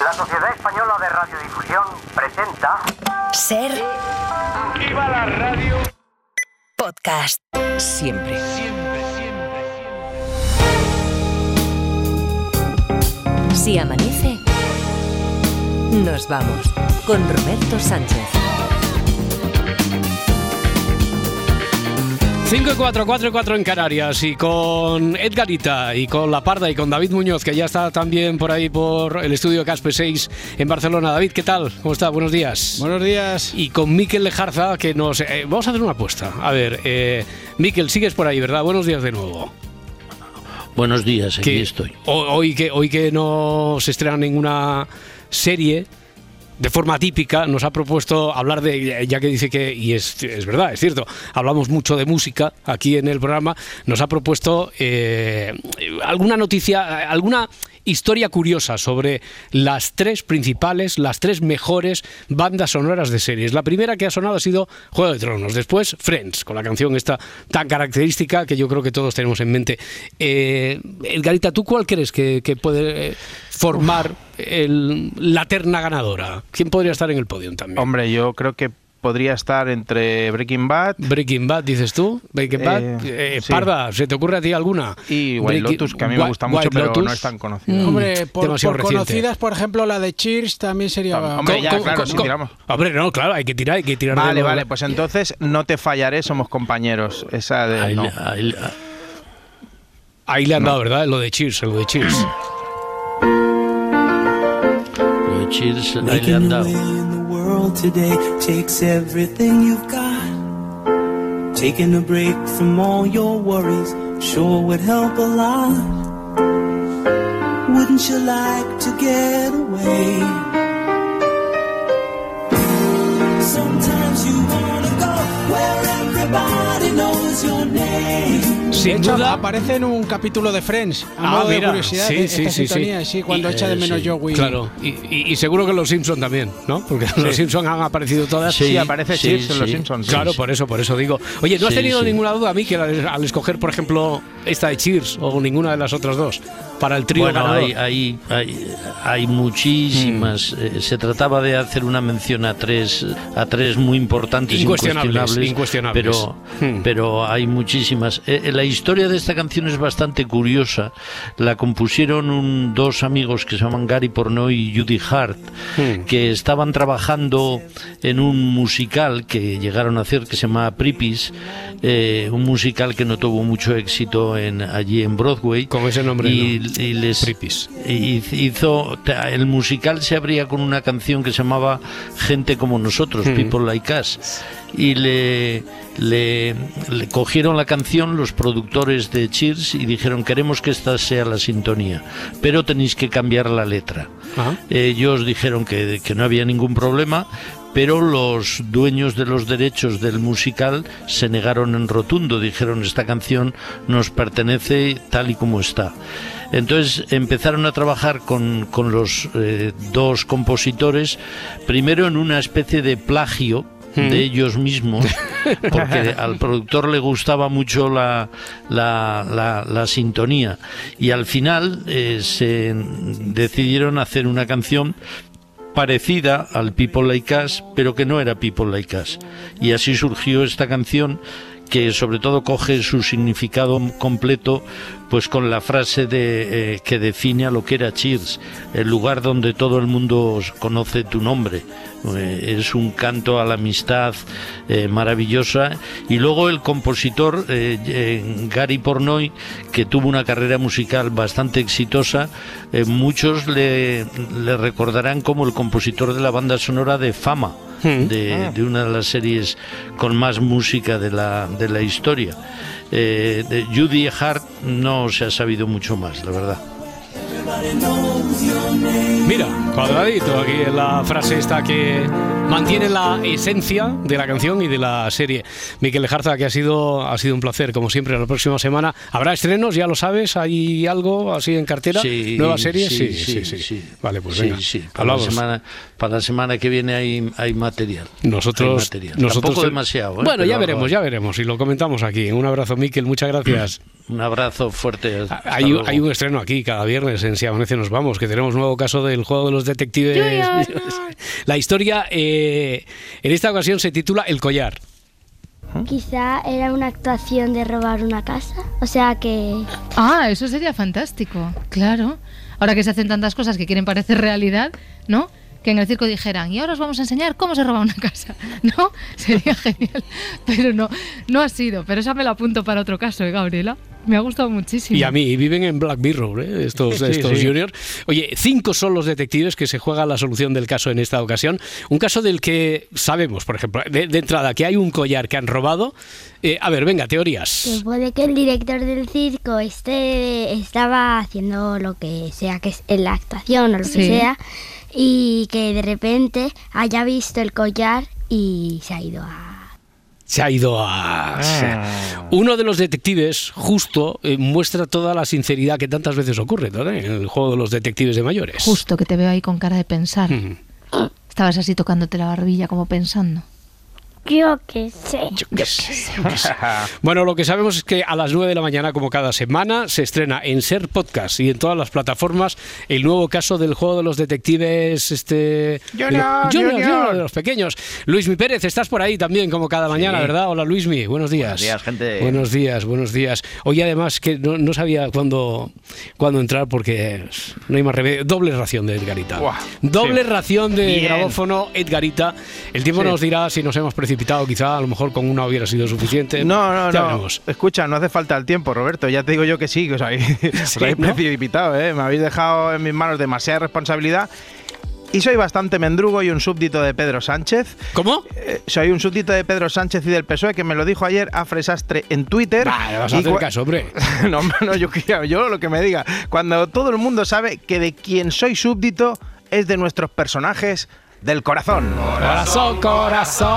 La Sociedad Española de Radiodifusión presenta Ser ¡Viva la radio! podcast. Siempre. Si amanece, nos vamos con Roberto Sánchez. 5 y 4, 4 y 4 en Canarias y con Edgarita y con La Parda y con David Muñoz que ya está también por ahí por el estudio Caspe 6 en Barcelona. David, ¿qué tal? ¿Cómo está? Buenos días. Buenos días. Y con Miquel Lejarza que nos... eh, vamos a hacer una apuesta. A ver, eh, Miquel, sigues por ahí, ¿verdad? Buenos días de nuevo. Buenos días, aquí Que estoy. Hoy que, hoy que no se estrena ninguna serie, de forma típica, nos ha propuesto hablar de, ya que dice que, y es, es verdad, es cierto, hablamos mucho de música aquí en el programa, nos ha propuesto eh, alguna noticia, alguna historia curiosa sobre las tres principales, las tres mejores bandas sonoras de series. La primera que ha sonado ha sido Juego de Tronos, después Friends, con la canción esta tan característica que yo creo que todos tenemos en mente. Eh, Edgarita, ¿tú cuál crees que, que puede eh, formar la terna ganadora? ¿Quién podría estar en el podio también? Hombre, yo creo que podría estar entre Breaking Bad Breaking Bad, dices tú. Breaking Bad. Eh, Eh, sí. Parda, ¿se te ocurre a ti alguna? y White Breaking- Lotus, que a mí me gusta mucho, White pero Lotus. no es tan conocido. Mm, Hombre, por, por conocidas, por ejemplo, la de Cheers también sería. Hombre, ya, ¿Cómo- claro, sí, tiramos. Hombre, no, claro, hay que tirar, hay que tirar Vale, vale, pues entonces no te fallaré, somos compañeros. Esa de Ahí, no. le- ahí- Ahí le han dado, ¿verdad? Lo de Cheers, lo de Cheers. lo de Cheers, ahí le han dado. World today takes everything you've got. Taking a break from all your worries sure would help a lot. Wouldn't you like to get away? Sometimes you wanna go where everybody knows your name. De Sin hecho, duda. aparece en un capítulo de Friends. A Ah, modo de mira, curiosidad, sí, de sí, esta sí, sí. sintonía, sí, cuando Y- echa de eh, menos sí, Joey. Claro, y, y- y seguro que los Simpson también, ¿no? Porque los Simpson han aparecido todas. Sí, Sí, aparece sí, Cheers en Los sí. Simpsons. Claro, por eso, por eso digo. Oye, ¿no has tenido sí. ninguna duda a mí que al, al escoger, por ejemplo, esta de Cheers o ninguna de las otras dos para el trío Bueno, hay, hay, hay, hay muchísimas. Mm. eh, se trataba de hacer una mención a tres, a tres muy importantes, Incuestionables, incuestionables, incuestionables. Pero, Hmm. pero hay muchísimas. Eh, eh, la historia de esta canción es bastante curiosa. La compusieron un- dos amigos que se llaman Gary Pornoy y Judy Hart, Hmm. que estaban trabajando en un musical que llegaron a hacer que se llama Pripis, eh, un musical que no tuvo mucho éxito en, allí en Broadway. Con ese nombre, y, no. y les Pripis. hizo el musical se abría con una canción que se llamaba Gente como nosotros, Hmm. People Like Us y le, le, le cogieron la canción los productores de Cheers y dijeron queremos que esta sea la sintonía, pero tenéis que cambiar la letra. Ajá. Ellos dijeron que, que no había ningún problema, pero los dueños de los derechos del musical se negaron en rotundo, dijeron esta canción nos pertenece tal y como está. Entonces empezaron a trabajar con, con los eh, dos compositores, primero en una especie de plagio de ellos mismos, porque al productor le gustaba mucho la, la, la- la sintonía. Y al final eh, se decidieron hacer una canción parecida al People Like Us, pero que no era People Like Us. Y así surgió esta canción que sobre todo coge su significado completo pues con la frase de, eh, que define a lo que era Cheers, el lugar donde todo el mundo conoce tu nombre. Eh, es un canto a la amistad eh, maravillosa. Y luego el compositor Gary Pornoy, que tuvo una carrera musical bastante exitosa, muchos le recordarán como el compositor de la banda sonora de Fama. De, de una de las series con más música de la, de la historia. Eh, de Judy Hart no se ha sabido mucho más, la verdad. Mira, cuadradito aquí en la frase esta que mantiene la esencia de la canción y de la serie. Miquel Lejarza, que ha sido, ha sido un placer, como siempre, la próxima semana. ¿Habrá estrenos? ¿Ya lo sabes? ¿Hay algo así en cartera? Sí, ¿Nueva serie? sí, sí, sí, sí. Vale, pues venga. sí, Para, la semana, para la semana que viene hay, hay material. Nosotros, Hay material. nosotros Tampoco demasiado. ¿eh? Bueno, Pero ya veremos, ya veremos y lo comentamos aquí. Un abrazo, Miquel, muchas gracias. Un abrazo fuerte. hasta Hay, hay un estreno aquí cada viernes en Si Amanece Nos Vamos, que tenemos nuevo caso del juego de los detectives. La historia, eh, en esta ocasión, se titula El collar. Quizá era una actuación de robar una casa. O sea que... Ah, eso sería fantástico, claro. Ahora que se hacen tantas cosas que quieren parecer realidad, ¿no? Que en el circo dijeran, y ahora os vamos a enseñar cómo se roba una casa, ¿no? Sería genial. Pero no, no ha sido. Pero esa me la apunto para otro caso, ¿eh, Gabriela? Me ha gustado muchísimo. Y a mí, y viven en Black Mirror, ¿eh? estos, Sí, estos sí. juniors. Oye, cinco son los detectives que se juegan la solución del caso en esta ocasión. Un caso del que sabemos, por ejemplo, de, de entrada, que hay un collar que han robado. Eh, a ver, venga, teorías. Que puede que el director del circo esté, estaba haciendo lo que sea que es en la actuación o lo Sí. que sea y que de repente haya visto el collar y se ha ido a... Se ha ido a... Uno de los detectives, justo, eh, muestra toda la sinceridad que tantas veces ocurre ¿no? en el juego de los detectives de mayores. Justo que te veo ahí con cara de pensar. Mm. Estabas así tocándote la barbilla como pensando. Yo qué sé. Yo qué sé, yo qué sé. Bueno, lo que sabemos es que a las 9 de la mañana, como cada semana, se estrena en Ser Podcast y en todas las plataformas el nuevo caso del juego de los detectives este Junior, Junior, Junior. Junior, de los pequeños. Luismi Pérez, estás por ahí también como cada mañana, ¿verdad? Hola Luismi, buenos días. Buenos días, gente. Buenos días, buenos días. Hoy además que no, no sabía cuándo, cuándo entrar porque no hay más remedio. Doble ración de Edgarita. Buah, Doble sí. ración de Bien. grabófono Edgarita. El tiempo Sí. nos dirá si nos hemos precipitado, quizá a lo mejor con una hubiera sido suficiente. No, no, Ya no. veremos. Escucha, no hace falta el tiempo, Roberto. Ya te digo yo que sí, que os habéis, os Sí, habéis ¿no? precipitado, ¿eh? Me habéis dejado en mis manos demasiada responsabilidad. Y soy bastante mendrugo y un súbdito de Pedro Sánchez. ¿Cómo? Eh, soy un súbdito de Pedro Sánchez y del PSOE que me lo dijo ayer a Fresastre en Twitter. Vale, vas a hacer caso, hombre. no, no, yo, quiero- yo lo que me diga. Cuando todo el mundo sabe que de quien soy súbdito es de nuestros personajes del corazón. Corazón, corazón.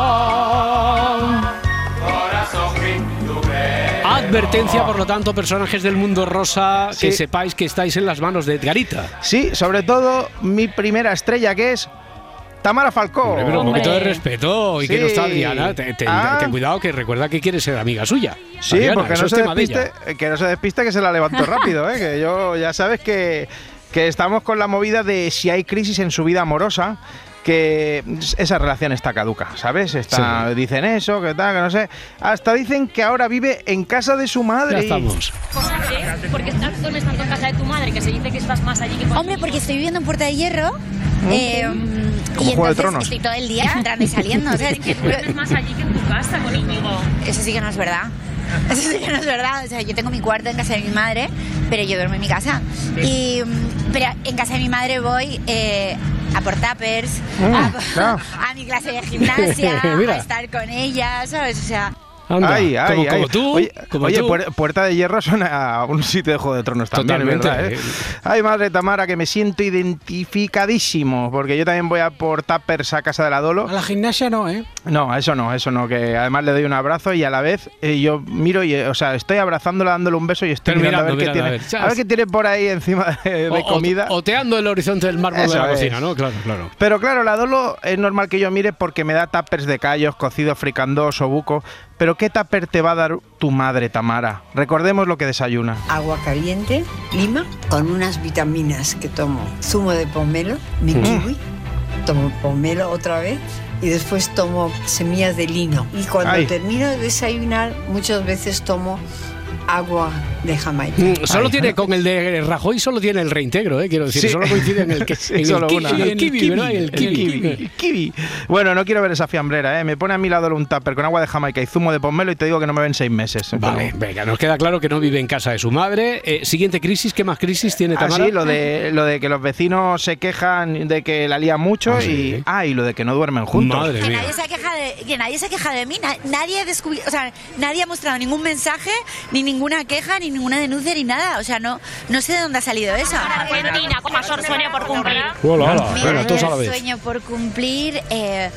Advertencia, por lo tanto, personajes del mundo rosa, que sepáis que estáis en las manos de Edgarita. Sí, sobre todo mi primera estrella que es Tamara Falcó. Hombre, pero un Hombre. poquito de respeto y que no está Diana. Ten, ten- Ah. ten cuidado que recuerda que quiere ser amiga suya. Sí, Diana, porque no se, despiste, que no se despiste que se la levantó rápido, ¿eh? que yo ya sabes que, que estamos con la movida de si hay crisis en su vida amorosa, que esa relación está caduca, ¿sabes? Está, Sí. Dicen eso, que tal, que no sé. Hasta dicen que ahora vive en casa de su madre. Ya estamos. Porque estás duermes tanto en casa de tu madre que se dice que estás más allí que con Hombre, porque estoy viviendo en Puerta de Hierro. eh, Como y Juego de entonces Tronos. estoy todo el día entrando y saliendo. o sea, es que- duermes más allí que en tu casa con Íñigo. eso sí que no es verdad. Eso sí que no es verdad. O sea, yo tengo mi cuarto en casa de mi madre, pero yo duermo en mi casa. Y, mm, pero en casa de mi madre voy eh, a por tuppers, Mm, a, a mi clase de gimnasia, a estar con ella, ¿sabes? O sea, Anda, Ay, ay, como, ay. como tú. Oye, como oye, tú. Puer- Puerta de Hierro suena a un sitio de Juego de Tronos también, Totalmente. ¿verdad? eh? Ay, madre Tamara, que me siento identificadísimo, porque yo también voy a por Tappers a casa de la Dolo. A la gimnasia no, ¿eh? No, eso no, eso no, que además le doy un abrazo y a la vez eh, yo miro y, o sea, estoy abrazándola, dándole un beso y estoy mirando, a ver, mirando, qué mirando, tiene, a ver, a ver qué tiene por ahí encima de, de O- o- comida. Oteando el horizonte del mármol de la es. cocina, ¿no? Claro, claro. Pero claro, la Dolo es normal que yo mire porque me da tuppers de callos, cocido fricandós o buco. Pero ¿qué tupper te va a dar tu madre, Tamara? Recordemos lo que desayuna. agua caliente, lima, con unas vitaminas que tomo. Zumo de pomelo, mi Mm. kiwi, tomo pomelo otra vez y después tomo semillas de lino. Y cuando Ay. termino de desayunar, muchas veces tomo agua de Jamaica. Mm, Solo Ay. tiene, con el de Rajoy solo tiene el reintegro, ¿eh? quiero decir, Sí. solo coincide en el, que, Sí, en el solo kiwi, una. en el El kiwi, kiwi, ¿verdad? El el kiwi. kiwi, el kiwi. Bueno, no quiero ver esa fiambrera, ¿eh? Me pone a mi lado un tupper con agua de Jamaica y zumo de pomelo y te digo que no me ven seis meses. Vale, Pero- venga, nos queda claro que no vive en casa de su madre. Eh, siguiente crisis, ¿qué más crisis tiene Ah, Tamara? sí, lo de, lo de que los vecinos se quejan de que la lía mucho Ah, sí. y, ah, y lo de que no duermen juntos. Madre que mía. nadie, se queja de, que nadie se queja de mí. na- nadie, ha descubierto, o sea, nadie ha mostrado ningún mensaje, ni ninguna queja, ni ninguna denuncia, ni nada. O sea, no, no sé de dónde ha salido eso. Argentina, con mayor sueño por cumplir. Hola, hola. Mi Venga, todos a la mayor vez. sueño por cumplir. eh,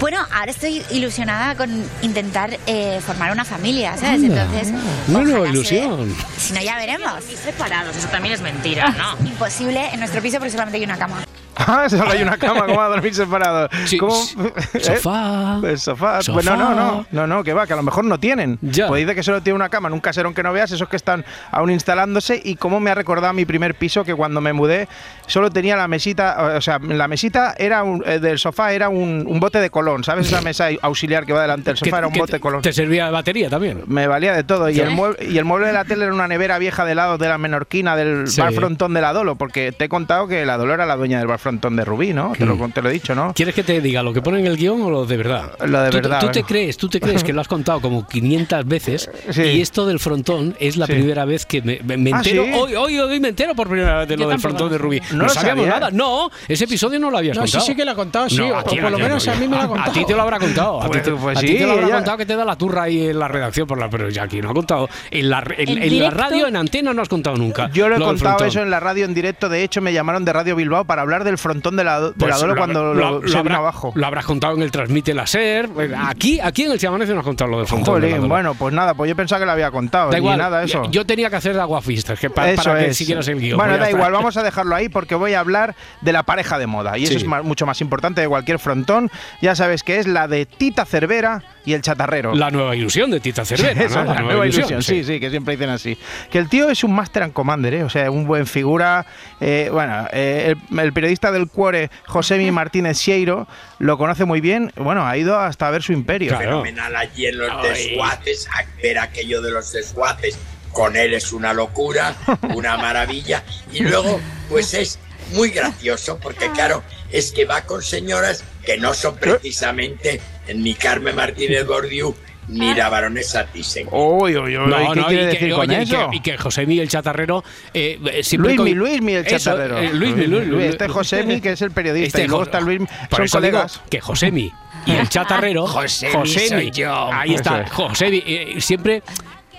bueno, ahora estoy ilusionada con intentar eh, formar una familia, ¿sabes? Anda. Entonces, se dé. ilusión. Si no, ya veremos. Separados, eso también es mentira, ¿no? Imposible en nuestro piso porque solamente hay una cama. Ah, solo hay una cama, ¿cómo va a dormir separado? Sí, sí. ¿Eh? Sofá. El sofá. Sofá. Pues no, no, no, no, no, que va, que a lo mejor no tienen. Ya. Pues dice que solo tiene una cama en un caserón que no veas, esos que están aún instalándose. Y cómo me ha recordado mi primer piso, que cuando me mudé solo tenía la mesita, o sea, la mesita era un- eh, del sofá era un, un bote de colón, ¿sabes? Esa mesa auxiliar que va delante del sofá era un bote te- de colón. ¿Te servía de batería también? Me valía de todo. Y, el mueble, y el mueble de la tele era una nevera vieja de lado de la menorquina del Sí. bar frontón de la Dolo, porque te he contado que la Dolo era la dueña del bar frontón de Rubí, ¿no? Te, lo, Mm. te lo he dicho, ¿no? ¿Quieres que te diga lo que pone en el guion o lo de verdad? Lo de ¿Tú, verdad, Tú te crees, tú te crees que lo has contado como 500 veces Sí. y esto del frontón es la Sí. primera vez que me, me- me Ah, entero. ¿sí? Hoy, hoy, hoy me entero por primera vez de Yo lo del frontón de Rubí. No No, lo sabíamos sabía. nada. No, ese episodio no lo habías No, sí, contado. sí que lo ha contado, sí, No, o a ti- por lo a menos a mí me lo ha A contado. ti te lo habrá contado. A ti, Pues- te- pues a ti sí, te lo habrá ya- contado que te da la turra ahí en la redacción, por la, pero ya aquí no ha contado. En la, en, ¿En en la radio, en antena, no has contado nunca. Yo lo he contado eso en la radio en directo. De hecho, me llamaron de Radio Bilbao para hablar del frontón de la, de Pues la Dolo lo cuando lo, lo- habrá- abajo. Lo habrás contado en el Transmite la SER. Aquí, aquí en el Chiamanece no has contado lo del frontón. de la Jolín, Dolo. bueno, pues nada, pues yo pensaba que lo había contado. Da ni igual. nada, eso. Yo tenía que hacer de aguafistas, que para que siguieras el guion. Bueno, pues da igual, vamos a dejarlo ahí porque voy a hablar de la pareja de moda. Y eso Sí. es mucho más importante de cualquier frontón. Ya sabes que es la de Tita Cervera y el chatarrero. La nueva ilusión de Tita Cervera. Eso, ¿no? la, nueva ilusión, sí. sí, que siempre dicen así. Que el tío es un Master and Commander, ¿eh? o sea, un buen figura. eh, bueno, eh, el, el periodista del Cuore, Josemi Martínez Sieiro, lo conoce muy bien. Bueno, ha ido hasta ver su imperio. fenomenal allí en los Ay. desguaces, a ver aquello de los desguaces. Con él es una locura, una maravilla. Y luego, pues es muy gracioso, porque claro, es que va con señoras que no son precisamente ni Carmen Martínez Bordiú ni la baronesa Thyssen. Uy, uy, uy, No, ¿qué no, quiere y que, decir con oye, y eso? que- y que José Miguel Chatarrero eh, eh, Luismi, con- Luismi el Eso, chatarrero. eh, Luismi, Luis- Luis- Este Josemi, que es el periodista, Este y luego está Luis, Por son eso digo colegas. que Josemi y el chatarrero. Josemi soy yo. Ahí está, Eso es. Josemi. eh, siempre,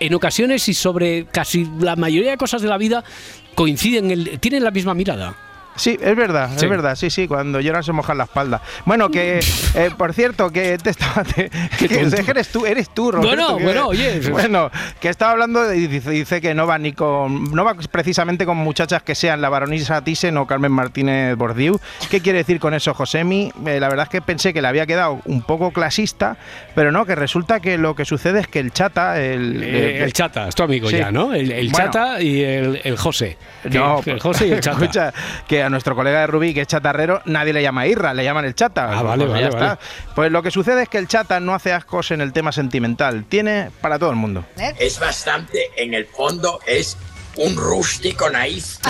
en ocasiones y sobre casi la mayoría de cosas de la vida, coinciden, el- tienen la misma mirada. Sí, es verdad, Sí. es verdad, sí, sí, cuando lloran se mojan la espalda. Bueno, que, eh, por cierto, que te estaba... te- que, eres tú, eres tú, Roberto. Bueno, que- bueno, oye. Bueno, que estaba hablando y dice, dice que no va ni con... No va precisamente con muchachas que sean la baronisa Thyssen o Carmen Martínez Bordiú. ¿Qué quiere decir con eso, Josemi? Eh, la verdad es que pensé que le había quedado un poco clasista, pero no, que resulta que lo que sucede es que el chata... El, Eh, el chata, es tu amigo Sí. ya, ¿no? El, el Bueno. chata y el, José. Que- No, el José y el chata. Escucha, que a nuestro colega de Rubí, que es chatarrero, nadie le llama Irra, le llaman el chata. Ah, vale, Pues vale, ya vale. está. Pues lo que sucede es que el chata no hace ascos en el tema sentimental. Tiene para todo el mundo. Es bastante, en el fondo, es un rústico naif.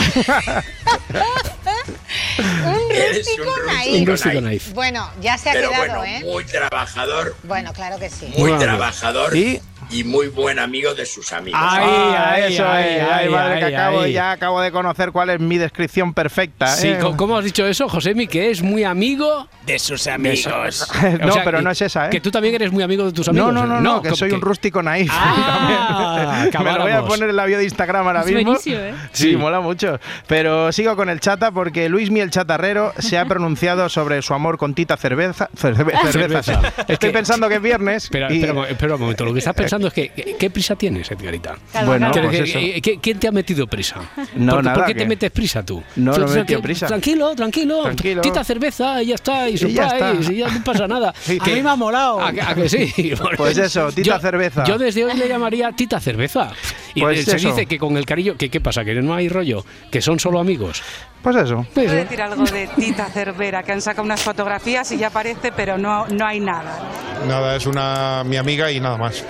Un rústico un naif. Un rústico naif. Bueno, ya se ha Pero quedado, bueno, ¿eh? muy trabajador, Bueno, claro que sí. muy Bueno. trabajador Y- y muy buen amigo de sus amigos. Ay, Ah, ay, eso ay. Ay, ay, madre, que acabo, ya acabo de conocer cuál es mi descripción perfecta. Sí, ¿eh? ¿cómo- ¿cómo has dicho eso, Josemi? Que es muy amigo De sus amigos. no, pero no es esa, ¿eh? Que tú también eres muy amigo de tus amigos. No, no, no, no, que ¿cómo soy que- un rústico naif. Ah. Me lo voy a poner en la bio de Instagram ahora Es mismo. buenísimo, ¿eh? Sí, Sí. mola mucho. Pero sigo con el chata porque Luis el chatarrero se ha pronunciado sobre su amor con Tita Cerveza. cerve- cerveza. Cerveza. Estoy Es que- pensando que es viernes. Espera, y- espera, espera un momento. Lo que estás pensando es que, ¿qué prisa tienes, Edgarita? Bueno, pues que- eso. ¿Quién te ha metido prisa? No, ¿Por, nada, ¿Por qué te metes prisa tú? No, no me prisa. Tranquilo, tranquilo. Tranquilo. Tita cerveza y ya está. Y Y ya surprise, está. y ya no pasa nada. Sí. A mí me ha molado. ¿A, que- a que sí? Pues eso, Tita Yo- Cerveza. Yo desde hoy le llamaría Tita Cerveza. Y Pues se eso. dice que con el cariño, que qué pasa, que no hay rollo, que son solo amigos. Pues eso. Pues, Quiero eh, decir algo de Tita Cervera, que han sacado unas fotografías y ya aparece, pero no, no hay nada. Nada, es una mi amiga y nada más.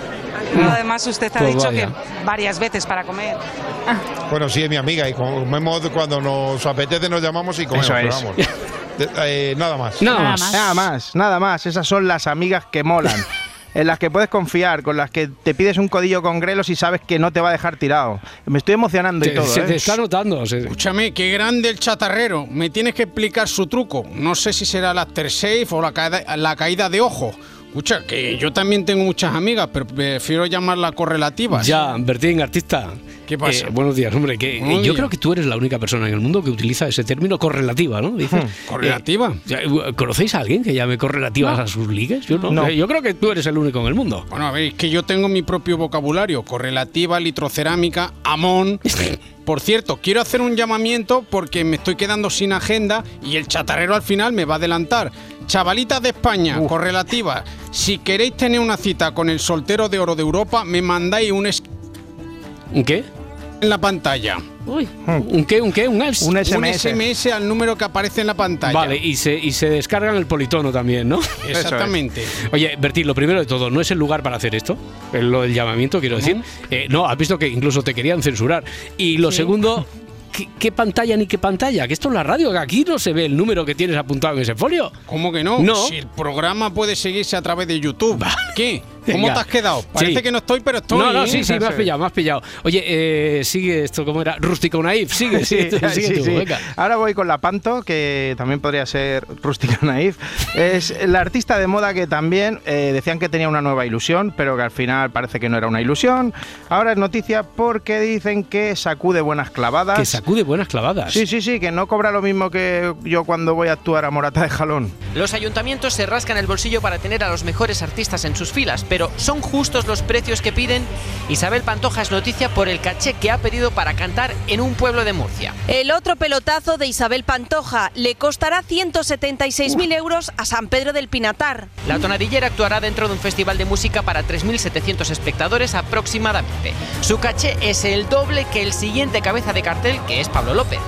Además, usted ha Pues dicho vaya. que varias veces para comer. Bueno, sí, es mi amiga y comemos cuando nos apetece, nos llamamos y comemos. Eso pero es. vamos. De- eh, nada más. Nada más. Nada más, nada más. Esas son las amigas que molan. En las que puedes confiar, con las que te pides un codillo con grelos y sabes que no te va a dejar tirado. Me estoy emocionando y todo. se ¿eh? te está notando. se- Escúchame, qué grande el chatarrero. Me tienes que explicar su truco. No sé si será la aftershave o la caída, la caída de ojo. Escucha, que yo también tengo muchas amigas, pero prefiero llamarlas correlativas. Ya, Bertín, artista. ¿Qué pasa? Eh, buenos días, hombre. Que, Buenos yo creo que tú eres la única persona en el mundo que utiliza ese término correlativa, ¿no? Dices, ¿Correlativa? eh, ¿Conocéis a alguien que llame correlativas No. a sus ligues? Yo no. No. Eh, Yo creo que tú eres el único en el mundo. Bueno, a ver, es que yo tengo mi propio vocabulario. Correlativa, litrocerámica, amón. Por cierto, quiero hacer un llamamiento porque me estoy quedando sin agenda y el chatarrero al final me va a adelantar. Chavalitas de España, correlativa. Si queréis tener una cita con el soltero de oro de Europa, me mandáis un es- ¿Un qué? en la pantalla. Uy. ¿Un qué? ¿Un qué? ¿Un ALS? Un SMS al número que aparece en la pantalla. Vale, y se, y se descargan el politono también, ¿no? Exactamente. Oye, Bertín, lo primero de todo, ¿no es el lugar para hacer esto? El- Lo del llamamiento, quiero decir. Eh, no, has visto que incluso te querían censurar. Y lo segundo, ¿qué, qué pantalla ni qué pantalla? Que esto es la radio, que aquí no se ve el número que tienes apuntado en ese folio. ¿Cómo que no? No. Si el programa puede seguirse a través de YouTube. ¿Qué? ¿Cómo Venga. te has quedado? Parece Sí. que no estoy, pero estoy. No, no, ¿eh? sí, sí, me has pillado, me has pillado. Oye, eh, sigue esto, ¿cómo era? Rústico Naif, sigue, sigue, sigue sí, tú, sí. venga. Ahora voy con la Panto, que también podría ser rústica naif. Es la artista de moda que también eh, decían que tenía una nueva ilusión, pero que al final parece que no era una ilusión. Ahora es noticia porque dicen que sacude buenas clavadas. Que sacude buenas clavadas. Sí, sí, sí, que no cobra lo mismo que yo cuando voy a actuar a Morata de Jalón. Los ayuntamientos se rascan el bolsillo para tener a los mejores artistas en sus filas, pero ¿son justos los precios que piden? Isabel Pantoja es noticia por el caché que ha pedido para cantar en un pueblo de Murcia. El otro pelotazo de Isabel Pantoja le costará 176.000 euros a San Pedro del Pinatar. La tonadillera actuará dentro de un festival de música para 3.700 espectadores aproximadamente. Su caché es el doble que el siguiente cabeza de cartel, que es Pablo López.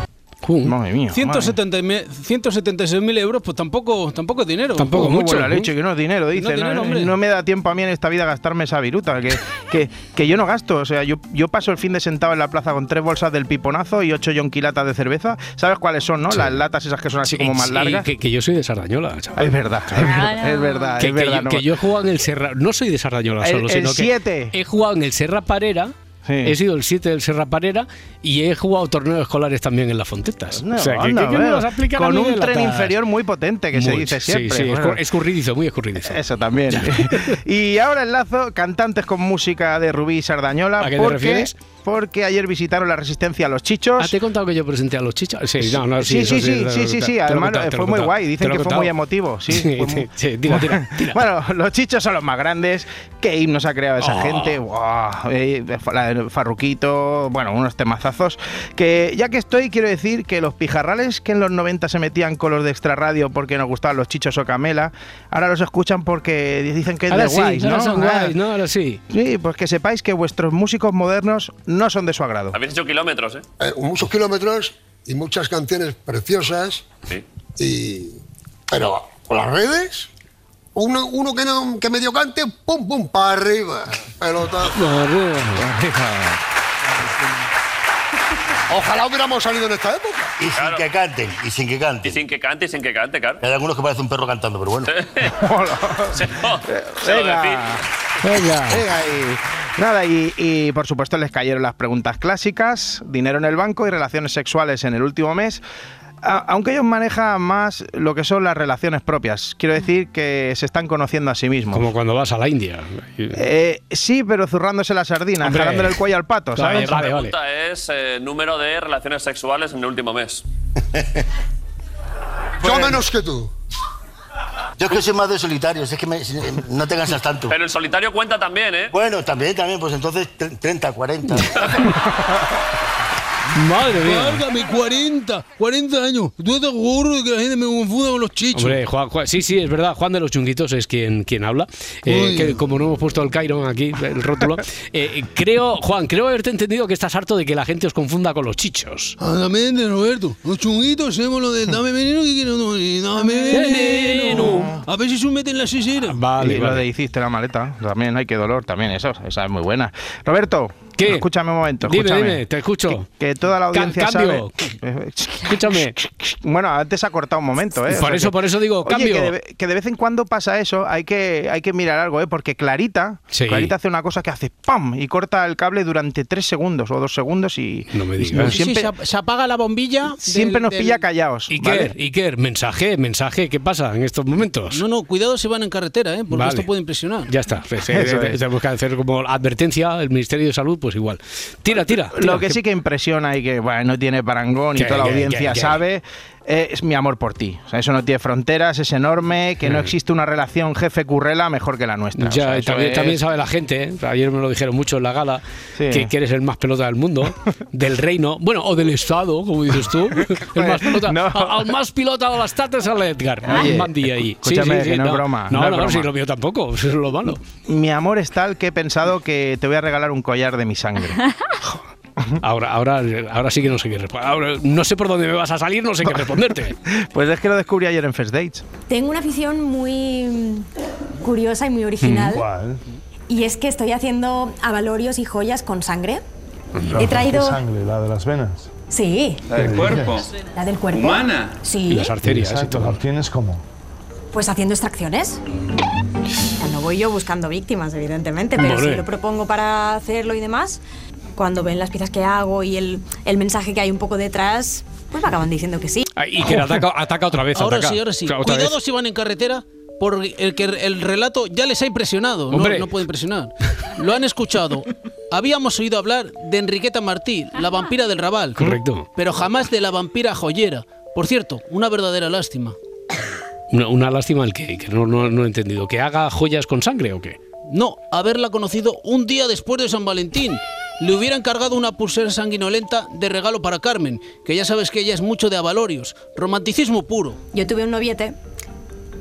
Madre mía. 176.000 euros, pues tampoco, tampoco es dinero. Tampoco mucho. La leche, que no es dinero, dice. No es dinero, no, hombre. no me da tiempo a mí en esta vida gastarme esa viruta. Que, que, que yo no gasto. O sea, yo, yo paso el fin de sentado en la plaza con tres bolsas del piponazo y ocho yonquilatas de cerveza. ¿Sabes cuáles son, no? Sí. Las latas esas que son así como más Sí, largas. Que, que yo soy de Sardañola, chaval. Es verdad, es verdad, es verdad. Que, es que verdad, yo, no que yo he jugado en el Serra. No soy de Sardañola El- solo, el sino que siete. he jugado en el Serra Parera. He sido el 7 del Serra Parera y he jugado torneos escolares también en las Fontetas. No, o sea, que, anda, que- que me veo. vas a aplicar a con mí un tren inferior muy potente que se dice sí, siempre. Sí, Bueno, escur- escurridizo, muy escurridizo. Eso también. y ahora enlazo cantantes con música de Rubí y Sardañola. ¿A qué te porque, refieres? Porque ayer visitaron la Resistencia a los Chichos. Ah, te he contado que yo presenté a los chichos. Sí, no, no, sí, sí, sí, sí, sí, sí, además fue muy guay, dicen que fue muy emotivo, sí. Sí, muy- sí, tira, tira, tira. Bueno, los chichos son los más grandes, qué himnos ha creado esa Oh. gente, Buah, eh, la de Farruquito, bueno, unos temazazos, que ya que estoy quiero decir que los pijarrales que en los 90 se metían con los de extra radio porque nos gustaban los chichos o Camela, ahora los escuchan porque dicen que es Ahora de sí, guays, ahora ¿no? son Ah, guays, ¿no? Ahora sí. Sí, pues que sepáis que vuestros músicos modernos no son de su agrado. Habéis hecho kilómetros, ¿eh? Eh, muchos kilómetros y muchas canciones preciosas. Y, pero con las redes, uno, uno que, no, que medio cante, pum, pum, para arriba. Pelotazo. Ojalá hubiéramos salido en esta época. Y sin que canten, y sin que canten. Y sin que cante, y sin que cante, claro. Hay algunos que parece un perro cantando, pero bueno. Se se Venga. decís. Venga. y, nada, y, y, por supuesto les cayeron las preguntas clásicas, dinero en el banco y relaciones sexuales en el último mes. A- Aunque ellos manejan más lo que son las relaciones propias, quiero decir que se están conociendo a sí mismos. Como cuando vas a la India. Eh, sí, pero zurrándose la sardina, Hombre. jalándole el cuello al pato, ¿sabes? La pregunta es eh, número de relaciones sexuales en el último mes. Yo menos que tú. Yo es que soy más de solitarios, es que me- no te cansas tanto. Pero el solitario cuenta también, ¿eh? Bueno, también, también, pues entonces tre- 30, 40. Madre mía. Válgame, 40, 40 años. ¿Tú estás seguro de que la gente me confunda con los chichos? Hombre, Juan, Juan- sí, sí, es verdad. Juan de los Chunguitos es quien, quien habla. Eh, que como no hemos puesto el Cairo aquí, el rótulo. eh, creo, Juan, creo haberte entendido que estás harto de que la gente os confunda con los chichos. Exactamente, Roberto. Los chunguitos hacemos lo de dame veneno que quiero no, y dame veneno. A ver si se mete en la sisera. y lo de hiciste la maleta, también hay que dolor, también eso, esa es muy buena. Roberto, ¿Qué? Escúchame un momento. Dime, escúchame. dime, te escucho. Que, que toda la Ca- audiencia cambio. sabe. Escúchame. Bueno, antes ha cortado un momento, ¿eh? O Por sea eso- que- por eso digo, Oye, cambio. Que de, ve- que de vez en cuando pasa eso, hay que, hay que mirar algo, ¿eh? Porque Clarita, Sí. Clarita hace una cosa que hace ¡pam! y corta el cable durante tres segundos o dos segundos y. No me y digas. Sí, sí, Siempre, se, ap- se apaga la bombilla. siempre del- nos del- pilla callados. Iker, ¿vale? Iker, mensaje, mensaje, ¿qué pasa en estos momentos? No, no, cuidado si van en carretera, ¿eh? porque Vale. esto puede impresionar. Ya está, pues, eh, Eso es. tenemos que hacer como advertencia, el Ministerio de Salud, pues igual. Tira, tira. tira, Lo que sí que impresiona y que bueno, no tiene parangón y ¿Qué, toda la audiencia sabe eh, es mi amor por ti. O sea, eso no tiene fronteras, es enorme, que no existe una relación jefe-currela mejor que la nuestra. O Ya, sea, también, es- también sabe la gente, ¿eh? ayer me lo dijeron mucho en la gala, Sí. que, que eres el más pelota del mundo, del reino, bueno, o del Estado, como dices tú. El más pelota, No. al, al más pilota de l'estat es el Edgar, Oye, ahí. escúchame, que no es broma, No, no no, broma. sí, lo mío tampoco, eso es lo malo. Mi amor es tal que he pensado que te voy a regalar un collar de mi sangre. Ahora, ahora, ahora sí que no sé qué responder. No sé por dónde me vas a salir, no sé qué responderte. Pues es que lo descubrí ayer en First Dates. Tengo una afición muy mm, curiosa y muy original. Y es que estoy haciendo avalorios y joyas con sangre. He traído. ¿Qué sangre? ¿La de las venas? Sí. ¿La del cuerpo? La del cuerpo. ¿Humana? Sí. Exacto, ¿la obtienes cómo? Pues haciendo extracciones. O sea, no voy yo buscando víctimas, evidentemente, pero si lo propongo para hacerlo y demás, cuando ven las piezas que hago y el, el mensaje que hay un poco detrás, pues me acaban diciendo que sí. Y que ataca, ataca otra vez. Ahora ataca. sí, ahora sí. Otra- Cuidado vez. si van en carretera, por el que el relato ya les ha impresionado. No, Hombre. no puede impresionar. Lo han escuchado. Habíamos oído hablar de Enriqueta Martí, la vampira del Raval. Correcto. Pero jamás de la vampira joyera. Por cierto, una verdadera lástima. Una, una lástima el que, que no, no, no he entendido. ¿Que haga joyas con sangre o qué? No, haberla conocido un día después de San Valentín. Le hubiera encargado una pulsera sanguinolenta de regalo para Carmen, que ya sabes que ella es mucho de avalorios. Romanticismo puro. Yo tuve un noviete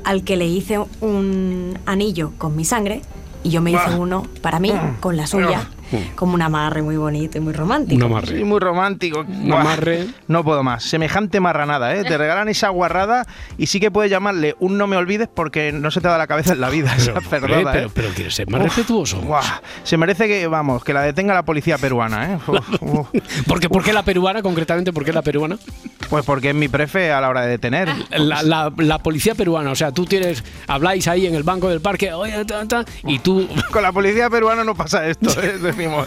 al que le hice un anillo con mi sangre y yo me hice Ah. uno para mí con la suya, como un amarre muy bonito y muy romántico. Sí, muy romántico. Un amarre. No puedo más. Semejante marranada, ¿eh? Te regalan esa guarrada y sí que puedes llamarle un no me olvides porque no se te da la cabeza en la vida. Pero, esa perdona, hombre, pero, ¿eh? pero ser más Uf, respetuoso. se merece que, vamos, que la detenga la policía peruana, ¿eh? Uf, uf. ¿Por qué, por qué la peruana, concretamente? ¿Por qué la peruana? Pues porque es mi prefe a la hora de detener. La, la- la policía peruana, o sea, tú tienes, habláis ahí en el banco del parque, oye, ta, ta, y tú... Con la policía peruana no pasa esto, ¿eh?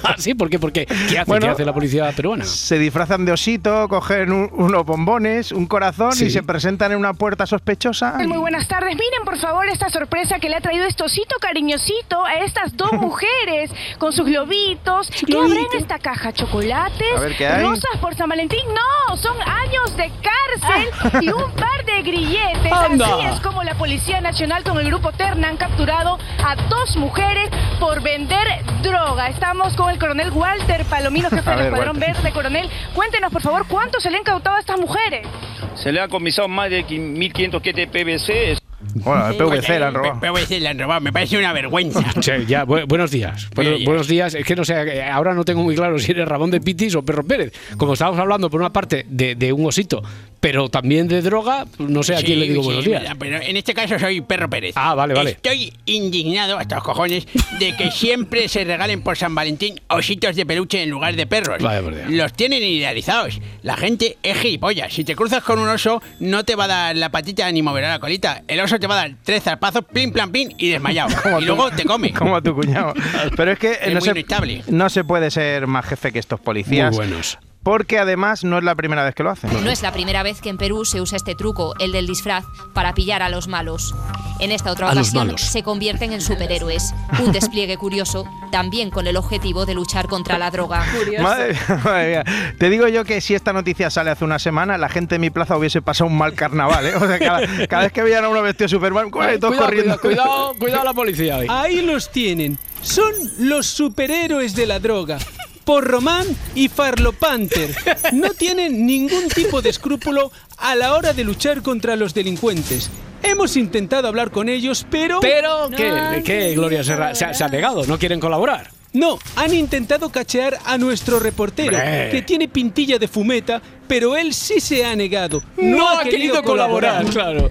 ¿Ah, sí? ¿Por qué? ¿Por qué? ¿Qué hace, Bueno, ¿Qué hace la policía peruana? Se disfrazan de osito, cogen un- unos bombones, un corazón Sí. y se presentan en una puerta sospechosa. Muy buenas tardes. Miren, por favor, esta sorpresa que le ha traído estosito cariñosito a estas dos mujeres con sus globitos. ¿Qué habrá en esta caja? ¿Chocolates? A ver, ¿qué hay? ¿Rosas por San Valentín? No, son años de cárcel y un par de grilletes. Anda. Así es como la Policía Nacional con el grupo Terna han capturado a dos mujeres por vender droga. Estamos con el coronel Walter Palomino, jefe del ver, Escuadrón Walter. Verde. Coronel, cuéntenos, por favor, ¿cuánto se le han incautado a estas mujeres? Se le han comisado más de 1.500 kits de PVC. Bueno, el PVC la han robado. PVC le han robado, me parece una vergüenza. Sí, ya, bu- buenos días. Bueno, Buenos días. buenos días. Es que no sé, eh, ahora no tengo muy claro si eres Ramón de Pitis o Perro Pérez. Como estábamos hablando, por una parte, de, de un osito, pero también de droga, no sé a quién le digo Sí, buenos días. mira, Pero en este caso soy Perro Pérez. Ah, vale, vale. Estoy indignado hasta los cojones de que siempre se regalen por San Valentín ositos de peluche en lugar de perros. Vaya por Dios. Los tienen idealizados. La gente es gilipollas. Si te cruzas con un oso, no te va a dar la patita ni moverá la colita. El oso te va a dar tres zarpazos, plim, plan, plim y desmayado. Como y tú- luego te come. Como tu cuñado. Pero es que Es no, muy se, no se puede ser más jefe que estos policías. Muy buenos. Porque además no es la primera vez que lo hacen. No es la primera vez que en Perú se usa este truco, el del disfraz, para pillar a los malos. En esta otra A ocasión se convierten en superhéroes. Un despliegue curioso, también con el objetivo de luchar contra la droga. Madre, mía, madre mía. Te digo yo que si esta noticia sale hace una semana, la gente en mi plaza hubiese pasado un mal carnaval. ¿eh? O sea, cada, cada vez que veían a uno vestido de Superman, ¡corre, todos Cuidado, corriendo. cuidado, cuidado, cuidado la policía ahí. Ahí los tienen. Son los superhéroes de la droga. Por Román y Farlo Panther. No tienen ningún tipo de escrúpulo a la hora de luchar contra los delincuentes. Hemos intentado hablar con ellos, pero... Pero, ¿qué, qué Gloria Serra? Se, ha- se ha negado, no quieren colaborar. No, han intentado cachear a nuestro reportero, que tiene pintilla de fumeta, pero él sí se ha negado. No ha querido colaborar, claro.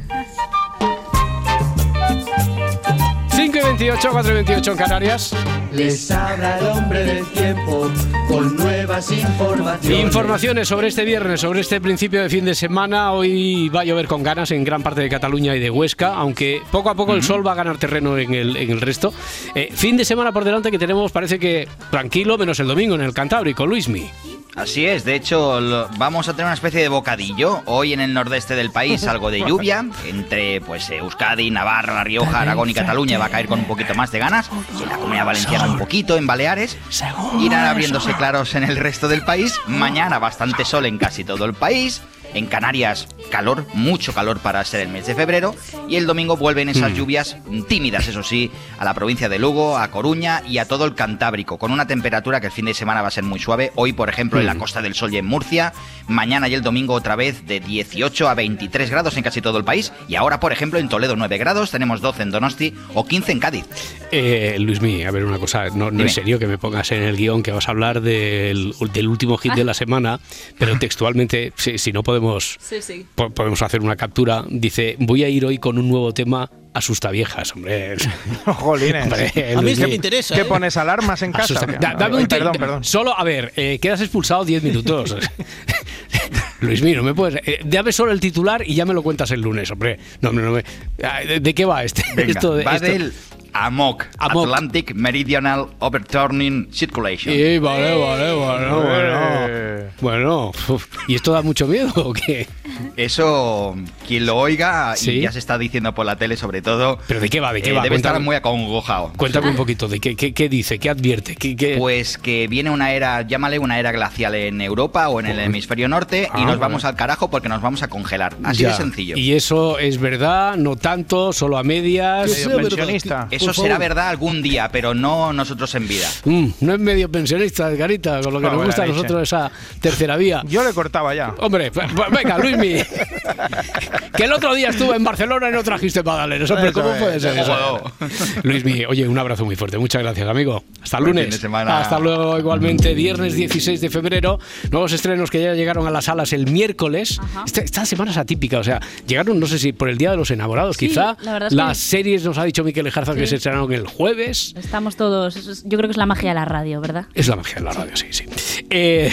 5 y 28, 4 y 28 en Canarias. Les habla el hombre del tiempo con nuevas informaciones. Informaciones sobre este viernes, sobre este principio de fin de semana. Hoy va a llover con ganas en gran parte de Cataluña y de Huesca, aunque poco a poco el sol va a ganar terreno en el, en el resto. Eh, fin de semana por delante que tenemos, parece que tranquilo, menos el domingo en el Cantábrico, Luismi. Así es, de hecho lo- vamos a tener una especie de bocadillo. Hoy en el nordeste del país algo de lluvia, entre pues Euskadi, Navarra, La Rioja, Aragón y Cataluña va a caer con un poquito más de ganas, y en la Comunidad Valenciana un poquito, en Baleares. Irán abriéndose claros en el resto del país. Mañana bastante sol en casi todo el país. En Canarias, calor, mucho calor para ser el mes de febrero. Y el domingo vuelven esas Mm. lluvias tímidas, eso sí, a la provincia de Lugo, a Coruña y a todo el Cantábrico, con una temperatura que el fin de semana va a ser muy suave. Hoy, por ejemplo, en la Mm. Costa del Sol y en Murcia. Mañana y el domingo otra vez de 18 a 23 grados en casi todo el país. Y ahora, por ejemplo, en Toledo 9 grados, tenemos 12 en Donosti o 15 en Cádiz. Eh, Luismi, a ver una cosa, no, es serio que me pongas en el guion que vas a hablar del, del último hit de la semana, pero textualmente, si, si no podemos, Sí, sí. po- podemos hacer una captura, dice, voy a ir hoy con un nuevo tema, asusta viejas, hombre. Jolines. Hombre, A mí es que me interesa, ¿Qué ¿eh? pones alarmas en casa? Asusta- o qué? Da- dame un Ay, te- perdón, perdón. Solo, a ver, eh, quedas expulsado 10 minutos. Luismi, no me puedes. eh, dame solo el titular y ya me lo cuentas el lunes, hombre. No, no, no me- ¿De, de qué va este? Venga, esto, va esto- del AMOC, Atlantic Meridional Overturning Circulation. Sí, vale, vale, bueno, bueno. Bueno, uf, ¿y esto da mucho miedo o qué? Eso, quien lo oiga, Sí. y ya se está diciendo por la tele sobre todo. ¿Pero de qué va? ¿De qué eh, va? Debe estar muy acongojado. Cuéntame un poquito de qué, qué, qué dice, qué advierte, qué, qué- Pues que viene una era, llámale una era glacial en Europa o en el hemisferio norte Ah, y nos vale. vamos al carajo porque nos vamos a congelar. Así Ya. de sencillo. Y eso es verdad, no tanto, solo a medias. Eso será verdad algún día, pero no nosotros en vida. Mm, no es medio pensionista, Edgarita, con lo que Ah, nos gusta a nosotros esa tercera vía. Yo le cortaba ya. Hombre, pues, pues, venga, Luismi. que el otro día estuve en Barcelona y no trajiste magdalenas. Eso ¿cómo puede ser eso? jodo. Luismi, oye, un abrazo muy fuerte. Muchas gracias, amigo. Hasta el lunes. fin de semana. Hasta luego, igualmente. Viernes 16 de febrero. Nuevos estrenos que ya llegaron a las salas el miércoles. Esta, esta semana es atípica. O sea, llegaron, no sé si por el Día de los Enamorados, Sí, quizá. la verdad es las que- series, nos ha dicho Miquel Ejarza, que se estrenaron el jueves. Estamos todos. yo creo que es la magia de la radio, ¿verdad? Es la magia de la radio, sí, sí. Eh,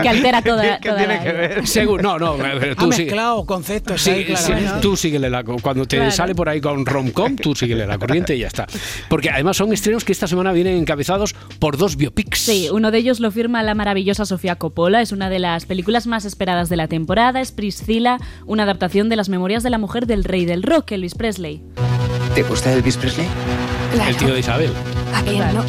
Que altera toda, toda la vida. Seguro, no, no, pero tú ha sí. mezclado conceptos Sí, ahí, sí, claramente. tú síguele la cuando te Claro. sale por ahí con romcom, tú síguele la corriente y ya está. Porque además son estrenos que esta semana vienen encabezados por dos biopics. Sí, uno de ellos lo firma la maravillosa Sofía Coppola. Es una de las películas más esperadas de la temporada. Es Priscilla, una adaptación de las memorias de la mujer del rey del rock, Elvis Presley. ¿Te gusta Elvis Presley? El tío de Isabel. ¿A quién no?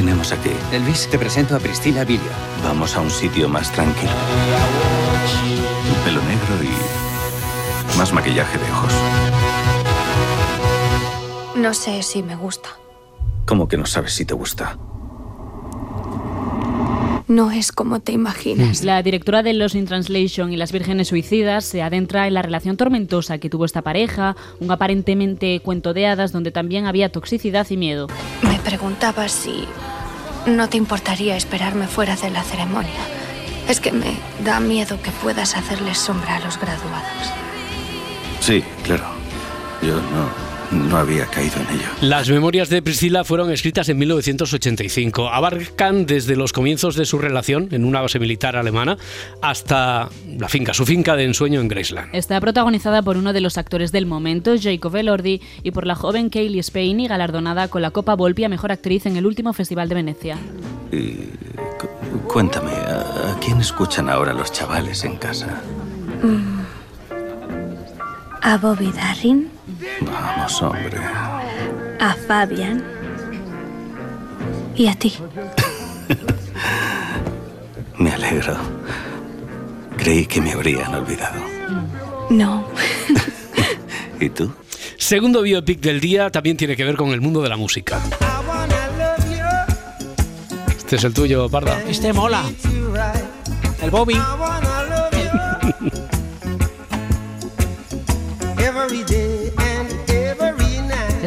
¿A quién tenemos aquí? Elvis, te presento a Priscilla Villo. Vamos a un sitio más tranquilo. Pelo negro y más maquillaje de ojos. No sé si me gusta. ¿Cómo que no sabes si te gusta? No es como te imaginas. La directora de Los in Translation y Las Vírgenes Suicidas se adentra en la relación tormentosa que tuvo esta pareja, un aparentemente cuento de hadas donde también había toxicidad y miedo. Me preguntaba si no te importaría esperarme fuera de la ceremonia. Es que me da miedo que puedas hacerles sombra a los graduados. Sí, claro. Yo no, no había caído en ello. Las memorias de Priscila fueron escritas en 1985. Abarcan desde los comienzos de su relación en una base militar alemana hasta la finca, su finca de ensueño en Graceland. Está protagonizada por uno de los actores del momento, Jacob Elordi, y por la joven Kaylee Spain y galardonada con la Copa Volpi a Mejor Actriz en el último Festival de Venecia. Y cu- cuéntame, ¿a, a quién escuchan ahora los chavales en casa? Mm. A Bobby Darin, Vamos, hombre. a Fabian y a ti. Me alegro. Creí que me habrían olvidado. No. ¿Y tú? Segundo biopic del día también tiene que ver con el mundo de la música. Este es el tuyo, Parda. Este mola. El Bobby.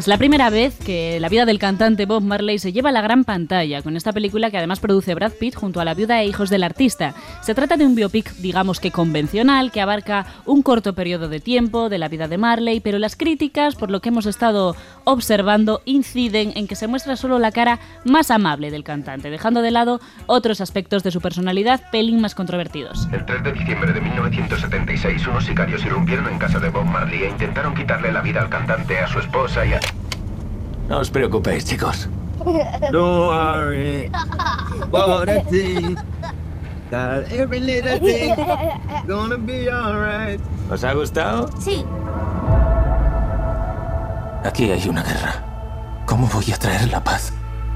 Es la primera vez que la vida del cantante Bob Marley se lleva a la gran pantalla, con esta película que además produce Brad Pitt junto a la viuda e hijos del artista. Se trata de un biopic, digamos que convencional, que abarca un corto periodo de tiempo de la vida de Marley, pero las críticas, por lo que hemos estado observando, inciden en que se muestra solo la cara más amable del cantante, dejando de lado otros aspectos de su personalidad pelín más controvertidos. El 3 de diciembre de 1976, unos sicarios irrumpieron en casa de Bob Marley e intentaron quitarle la vida al cantante, a su esposa y a... No os preocupéis, chicos. Don't worry about a thing. Got every little thing gonna be alright. ¿Os ha gustado? Sí. Aquí hay una guerra. ¿Cómo voy a traer la paz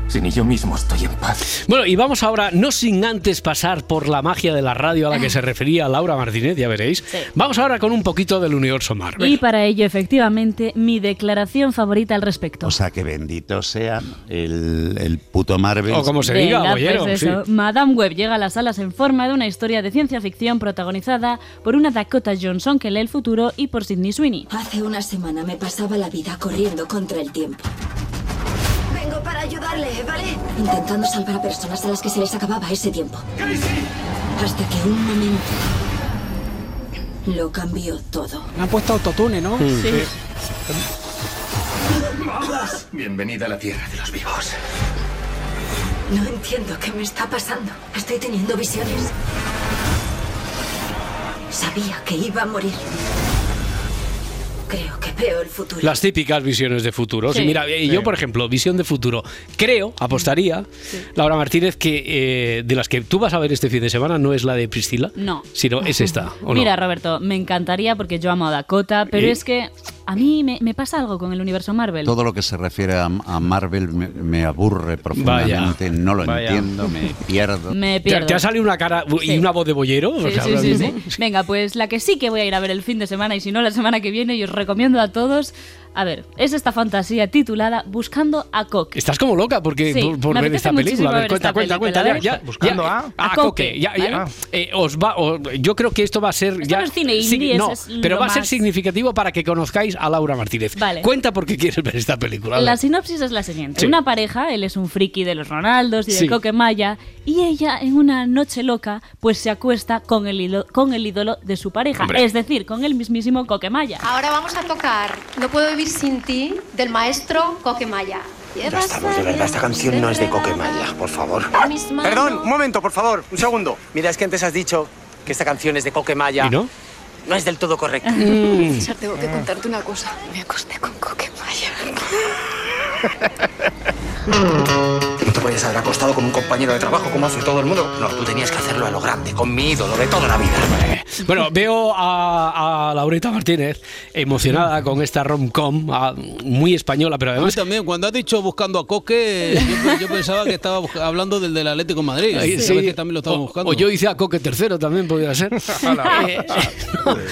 si ni yo mismo estoy en paz? Bueno, y vamos ahora, no sin antes pasar por la magia de la radio a la que se refería Laura Martínez, ya veréis. Vamos ahora con un poquito del universo Marvel. Y para ello, efectivamente, mi declaración favorita al respecto. O sea, que bendito sea el, el puto Marvel. O como se Venga, diga, bollero. pues eso. Madame Web llega a las salas en forma de una historia de ciencia ficción protagonizada por una Dakota Johnson que lee el futuro y por Sidney Sweeney. Hace una semana me pasaba la vida corriendo contra el tiempo. Para ayudarle, ¿vale? Intentando salvar a personas a las que se les acababa ese tiempo. Hasta que un momento lo cambió todo. Me han puesto autotune, ¿no? Mm. Sí. Bienvenida a la tierra de los vivos. No entiendo qué me está pasando. Estoy teniendo visiones. Sabía que iba a morir. Creo que veo el futuro. Las típicas visiones de futuro. Sí. Sí, mira, eh, yo, Sí. por ejemplo, visión de futuro, creo, apostaría, Laura Martínez, que eh, de las que tú vas a ver este fin de semana no es la de Priscila, No. sino es esta. ¿o no? Mira, Roberto, me encantaría porque yo amo a Dakota, pero ¿Y? es que a mí me, me pasa algo con el universo Marvel. Todo lo que se refiere a, a Marvel me, me aburre profundamente, no lo Vaya. entiendo, me pierdo. Me ¿Te, pierdo. te ha salido una cara y Sí. una voz de bollero? O Sí, sea, sí, sí. Venga, pues la que sí que voy a ir a ver el fin de semana y si no la semana que viene y os recomiendo a todos, a ver, es esta fantasía titulada Buscando a Coque. Estás como loca porque Sí, por, ver esta película. A ver, ver cuenta, cuenta, cuenta. Ya, ya, Buscando ya, a- a a Coque. Coque, Ya, ya. ¿vale? Eh, os va, yo creo que esto va a ser ya. no es cine sí, indie, no, es pero lo va a ser más- significativo para que conozcáis a Laura Martínez. Vale. Cuenta por qué quieres ver esta película. La sinopsis es la siguiente. Sí. Una pareja, él es un friki de los Ronaldos y de Sí. Coquemaya, y ella en una noche loca pues se acuesta con el, hilo- con el ídolo de su pareja, Hombre. es decir, con el mismísimo Coquemaya. Ahora vamos a tocar No puedo vivir sin ti del maestro Coquemaya. Ya estamos, de verdad, esta canción no es de Coquemaya, por favor. Perdón, un momento, por favor, un segundo. Mira, es que antes has dicho que esta canción es de Coquemaya. ¿Y no? No es del todo correcta. César, tengo que contarte una cosa. Me acosté con Coquemaya. No te podías haber acostado con un compañero de trabajo como hace todo el mundo. No, tú tenías que hacerlo a lo grande, con mi ídolo de toda la vida. Bueno, veo a, a Laurita Martínez emocionada con esta rom-com, ah, muy española, pero A mí además. también, cuando has dicho buscando a Coque, yo, yo pensaba que estaba hablando del del Atlético de Madrid. Sí. ver que también lo estaba O- buscando. O yo hice a Coque tercero también, podría ser. Eh,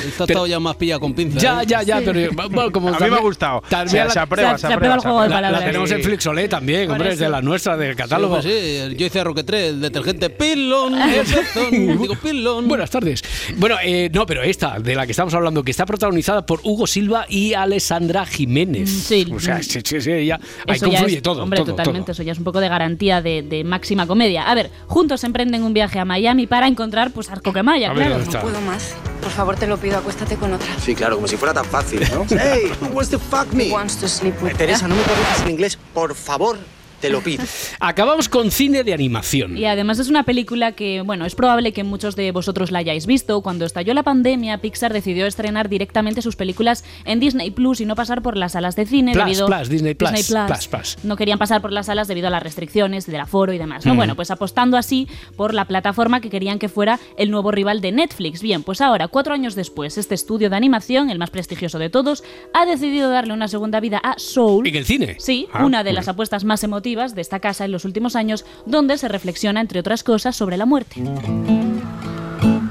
Esta ha estado ya más pilla con pinza. Ya, ¿eh? ya, ya, pero bueno, como A mí también- me ha gustado. también Se- se la- aprueba, se Se aprueba, aprueba el se juego de La- palabras. La tenemos en Sí. Flixolé también, Por hombre, es de la nuestra, del catálogo. Sí, pues sí, yo hice 3, el detergente pilón, digo pilón. Buenas tardes. Bueno, eh, no, pero esta, de la que estamos hablando, que está protagonizada por Hugo Silva y Alessandra Jiménez. Sí. O sea, sí, sí, sí, ya, ahí Eso ya confluye es, todo. hombre, todo, totalmente, todo. eso ya es un poco de garantía de, de máxima comedia. A ver, juntos emprenden un viaje a Miami para encontrar pues a Coquemaya, A claro. No puedo más. Por favor, te lo pido, acuéstate con otra. Sí, claro, como si fuera tan fácil, ¿no? hey, who wants to fuck me? Wants to sleep with Teresa, no me corrijas en inglés, por favor, te lo pido. Acabamos con cine de animación. Y además es una película que, bueno, es probable que muchos de vosotros la hayáis visto. Cuando estalló la pandemia, Pixar decidió estrenar directamente sus películas en Disney Plus y no pasar por las salas de cine Plus, debido Plus, Disney Plus, Disney Plus. No querían pasar por las salas debido a las restricciones del aforo y demás. ¿no? Mm. Bueno, pues apostando así por la plataforma que querían que fuera el nuevo rival de Netflix. Bien, pues ahora, cuatro años después, este estudio de animación, el más prestigioso de todos, ha decidido darle una segunda vida a Soul. ¿En el cine? Sí, Ah, una de las apuestas más emotivas de esta casa en los últimos años, donde se reflexiona, entre otras cosas, sobre la muerte.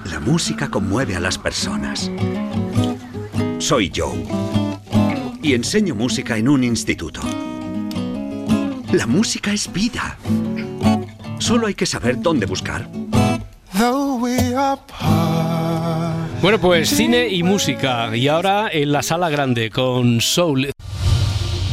La música conmueve a las personas. Soy Joe. Y enseño música en un instituto. La música es vida. Solo hay que saber dónde buscar. Bueno, pues cine y música. Y ahora en la sala grande con Soul.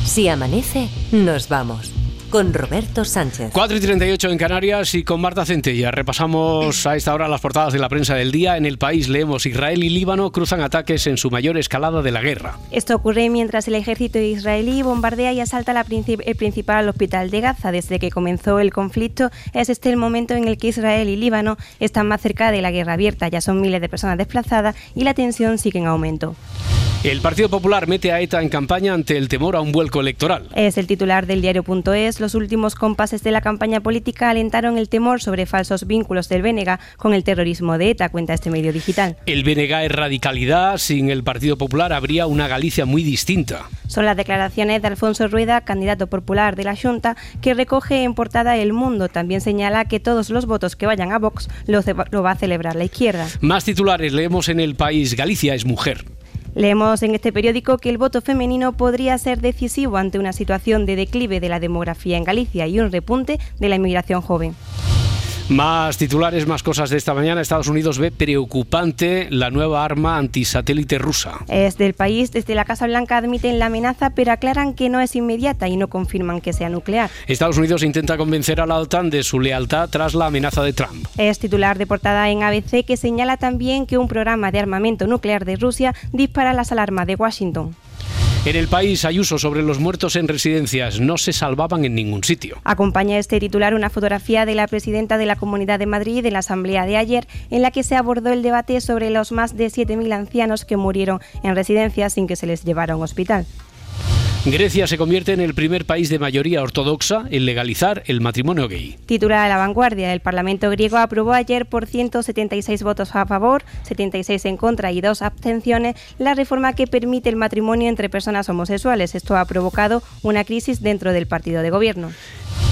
Si amanece, nos vamos. Con Roberto Sánchez. 4 y 38 en Canarias y con Marta Centella. Repasamos a esta hora las portadas de la prensa del día. En el país leemos Israel y Líbano cruzan ataques en su mayor escalada de la guerra. Esto ocurre mientras el ejército israelí bombardea y asalta la princip el principal hospital de Gaza. Desde que comenzó el conflicto es este el momento en el que Israel y Líbano están más cerca de la guerra abierta. Ya son miles de personas desplazadas y la tensión sigue en aumento. El Partido Popular mete a ETA en campaña ante el temor a un vuelco electoral. Es el titular del diario.es. Los últimos compases de la campaña política alentaron el temor sobre falsos vínculos del Bénega con el terrorismo de ETA, cuenta este medio digital. El Bénega es radicalidad. Sin el Partido Popular habría una Galicia muy distinta. Son las declaraciones de Alfonso Rueda, candidato popular de la Junta, que recoge en portada El Mundo. También señala que todos los votos que vayan a Vox lo, lo va a celebrar la izquierda. Más titulares leemos en el país. Galicia es mujer. Leemos en este periódico que el voto femenino podría ser decisivo ante una situación de declive de la demografía en Galicia y un repunte de la inmigración joven. Más titulares, más cosas de esta mañana. Estados Unidos ve preocupante la nueva arma antisatélite rusa. Es del país, desde la Casa Blanca admiten la amenaza, pero aclaran que no es inmediata y no confirman que sea nuclear. Estados Unidos intenta convencer a la OTAN de su lealtad tras la amenaza de Trump. Es titular de portada en ABC que señala también que un programa de armamento nuclear de Rusia dispara las alarmas de Washington. En el país, Ayuso sobre los muertos en residencias no se salvaban en ningún sitio. Acompaña este titular una fotografía de la presidenta de la Comunidad de Madrid en la asamblea de ayer, en la que se abordó el debate sobre los más de 7.000 ancianos que murieron en residencias sin que se les llevara a un hospital. Grecia se convierte en el primer país de mayoría ortodoxa en legalizar el matrimonio gay. Titular a la vanguardia, el Parlamento griego aprobó ayer por 176 votos a favor, 76 en contra y dos abstenciones la reforma que permite el matrimonio entre personas homosexuales. Esto ha provocado una crisis dentro del partido de gobierno.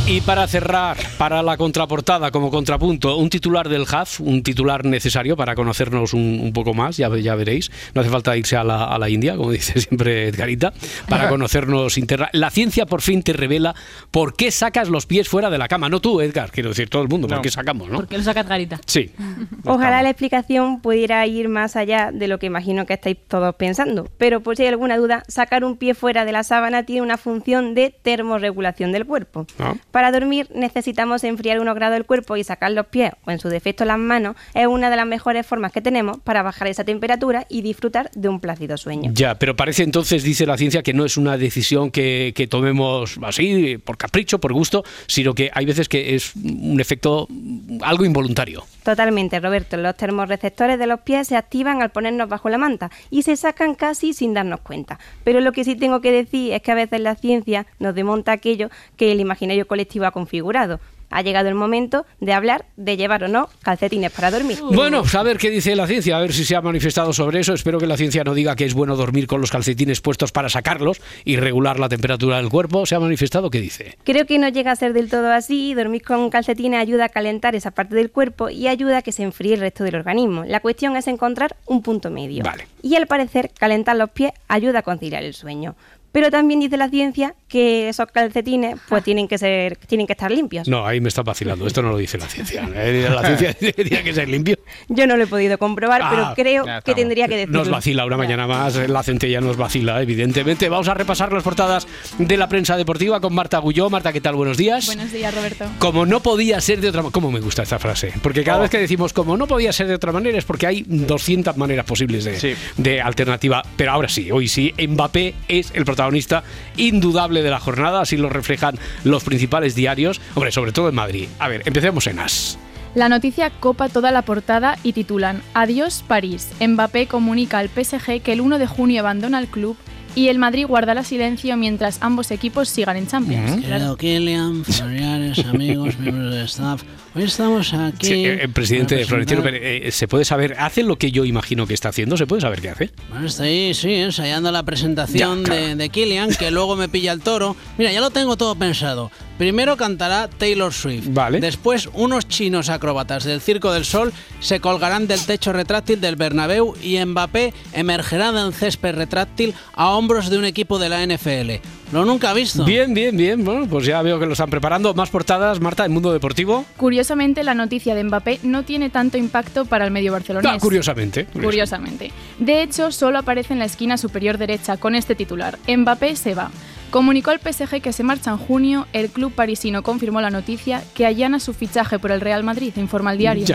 Y para cerrar, para la contraportada como contrapunto, un titular del HAF, un titular necesario para conocernos un, un poco más, ya, ya, veréis. No hace falta irse a la, a la, India, como dice siempre Edgarita, para conocernos interna. La ciencia por fin te revela por qué sacas los pies fuera de la cama. No tú, Edgar, quiero decir todo el mundo, no. por qué sacamos, ¿no? ¿Por qué lo saca Edgarita? Sí. Ojalá la explicación pudiera ir más allá de lo que imagino que estáis todos pensando. Pero por si hay alguna duda, sacar un pie fuera de la sábana tiene una función de termorregulación del cuerpo. ¿No? Para dormir necesitamos enfriar unos grados el cuerpo y sacar los pies o en su defecto las manos es una de las mejores formas que tenemos para bajar esa temperatura y disfrutar de un plácido sueño. Ya, pero parece entonces, dice la ciencia, que no es una decisión que, que tomemos así, por capricho, por gusto, sino que hay veces que es un efecto algo involuntario. Totalmente, Roberto. Los termorreceptores de los pies se activan al ponernos bajo la manta y se sacan casi sin darnos cuenta. Pero lo que sí tengo que decir es que a veces la ciencia nos demonta aquello que el imaginario colectivo ha configurado. Ha llegado el momento de hablar de llevar o no calcetines para dormir. Bueno, a ver qué dice la ciencia, a ver si se ha manifestado sobre eso. Espero que la ciencia no diga que es bueno dormir con los calcetines puestos para sacarlos y regular la temperatura del cuerpo. ¿Se ha manifestado? ¿Qué dice? Creo que no llega a ser del todo así. Dormir con calcetines ayuda a calentar esa parte del cuerpo y ayuda a que se enfríe el resto del organismo. La cuestión es encontrar un punto medio. Vale. Y al parecer, calentar los pies ayuda a conciliar el sueño. Pero también dice la ciencia que esos calcetines pues tienen que ser tienen que estar limpios. No, ahí me está vacilando. Esto no lo dice la ciencia. Eh, La ciencia tiene que ser limpio. Yo no lo he podido comprobar, Ah, pero creo ya que tendría que decirlo. Nos vacila una mañana más, la centella nos vacila, evidentemente. Vamos a repasar las portadas de la prensa deportiva con Marta Gulló. Marta, ¿qué tal? Buenos días. Buenos días, Roberto. Como no podía ser de otra manera. ¿Cómo me gusta esta frase? Porque cada Oh. vez que decimos como no podía ser de otra manera es porque hay 200 maneras posibles de, de alternativa. Pero ahora sí, hoy sí, Mbappé es el protagonista indudable de la jornada, así lo reflejan los principales diarios. Hombre, sobre todo en Madrid. A ver, empecemos en As. La noticia copa toda la portada y titulan Adiós París. Mbappé comunica al PSG que el 1 de junio abandona el club y el Madrid guardará silencio mientras ambos equipos sigan en Champions. Querido Kylian, familiares, amigos, miembros del staff, estamos aquí. Sí, eh, el presidente para Florentino Pérez, eh, ¿se puede saber? ¿Hace lo que yo imagino que está haciendo? ¿Se puede saber qué hace? Bueno, está ahí, sí, ensayando la presentación de, de Killian, que luego me pilla el toro. Mira, ya lo tengo todo pensado. Primero cantará Taylor Swift. Vale. Después, unos chinos acróbatas del Circo del Sol se colgarán del techo retráctil del Bernabéu y Mbappé emergerá del césped retráctil a hombros de un equipo de la NFL. ¿Lo nunca ha visto? Bien, bien, bien. Bueno, pues ya veo que lo están preparando. Más portadas, Marta, en Mundo Deportivo. Curiosamente, la noticia de Mbappé no tiene tanto impacto para el medio barcelonés. Ah, curiosamente. Curiosamente. De hecho, solo aparece en la esquina superior derecha con este titular. Mbappé se va. Comunicó al PSG que se marcha en junio, el club parisino confirmó la noticia que allana su fichaje por el Real Madrid, informa el diario.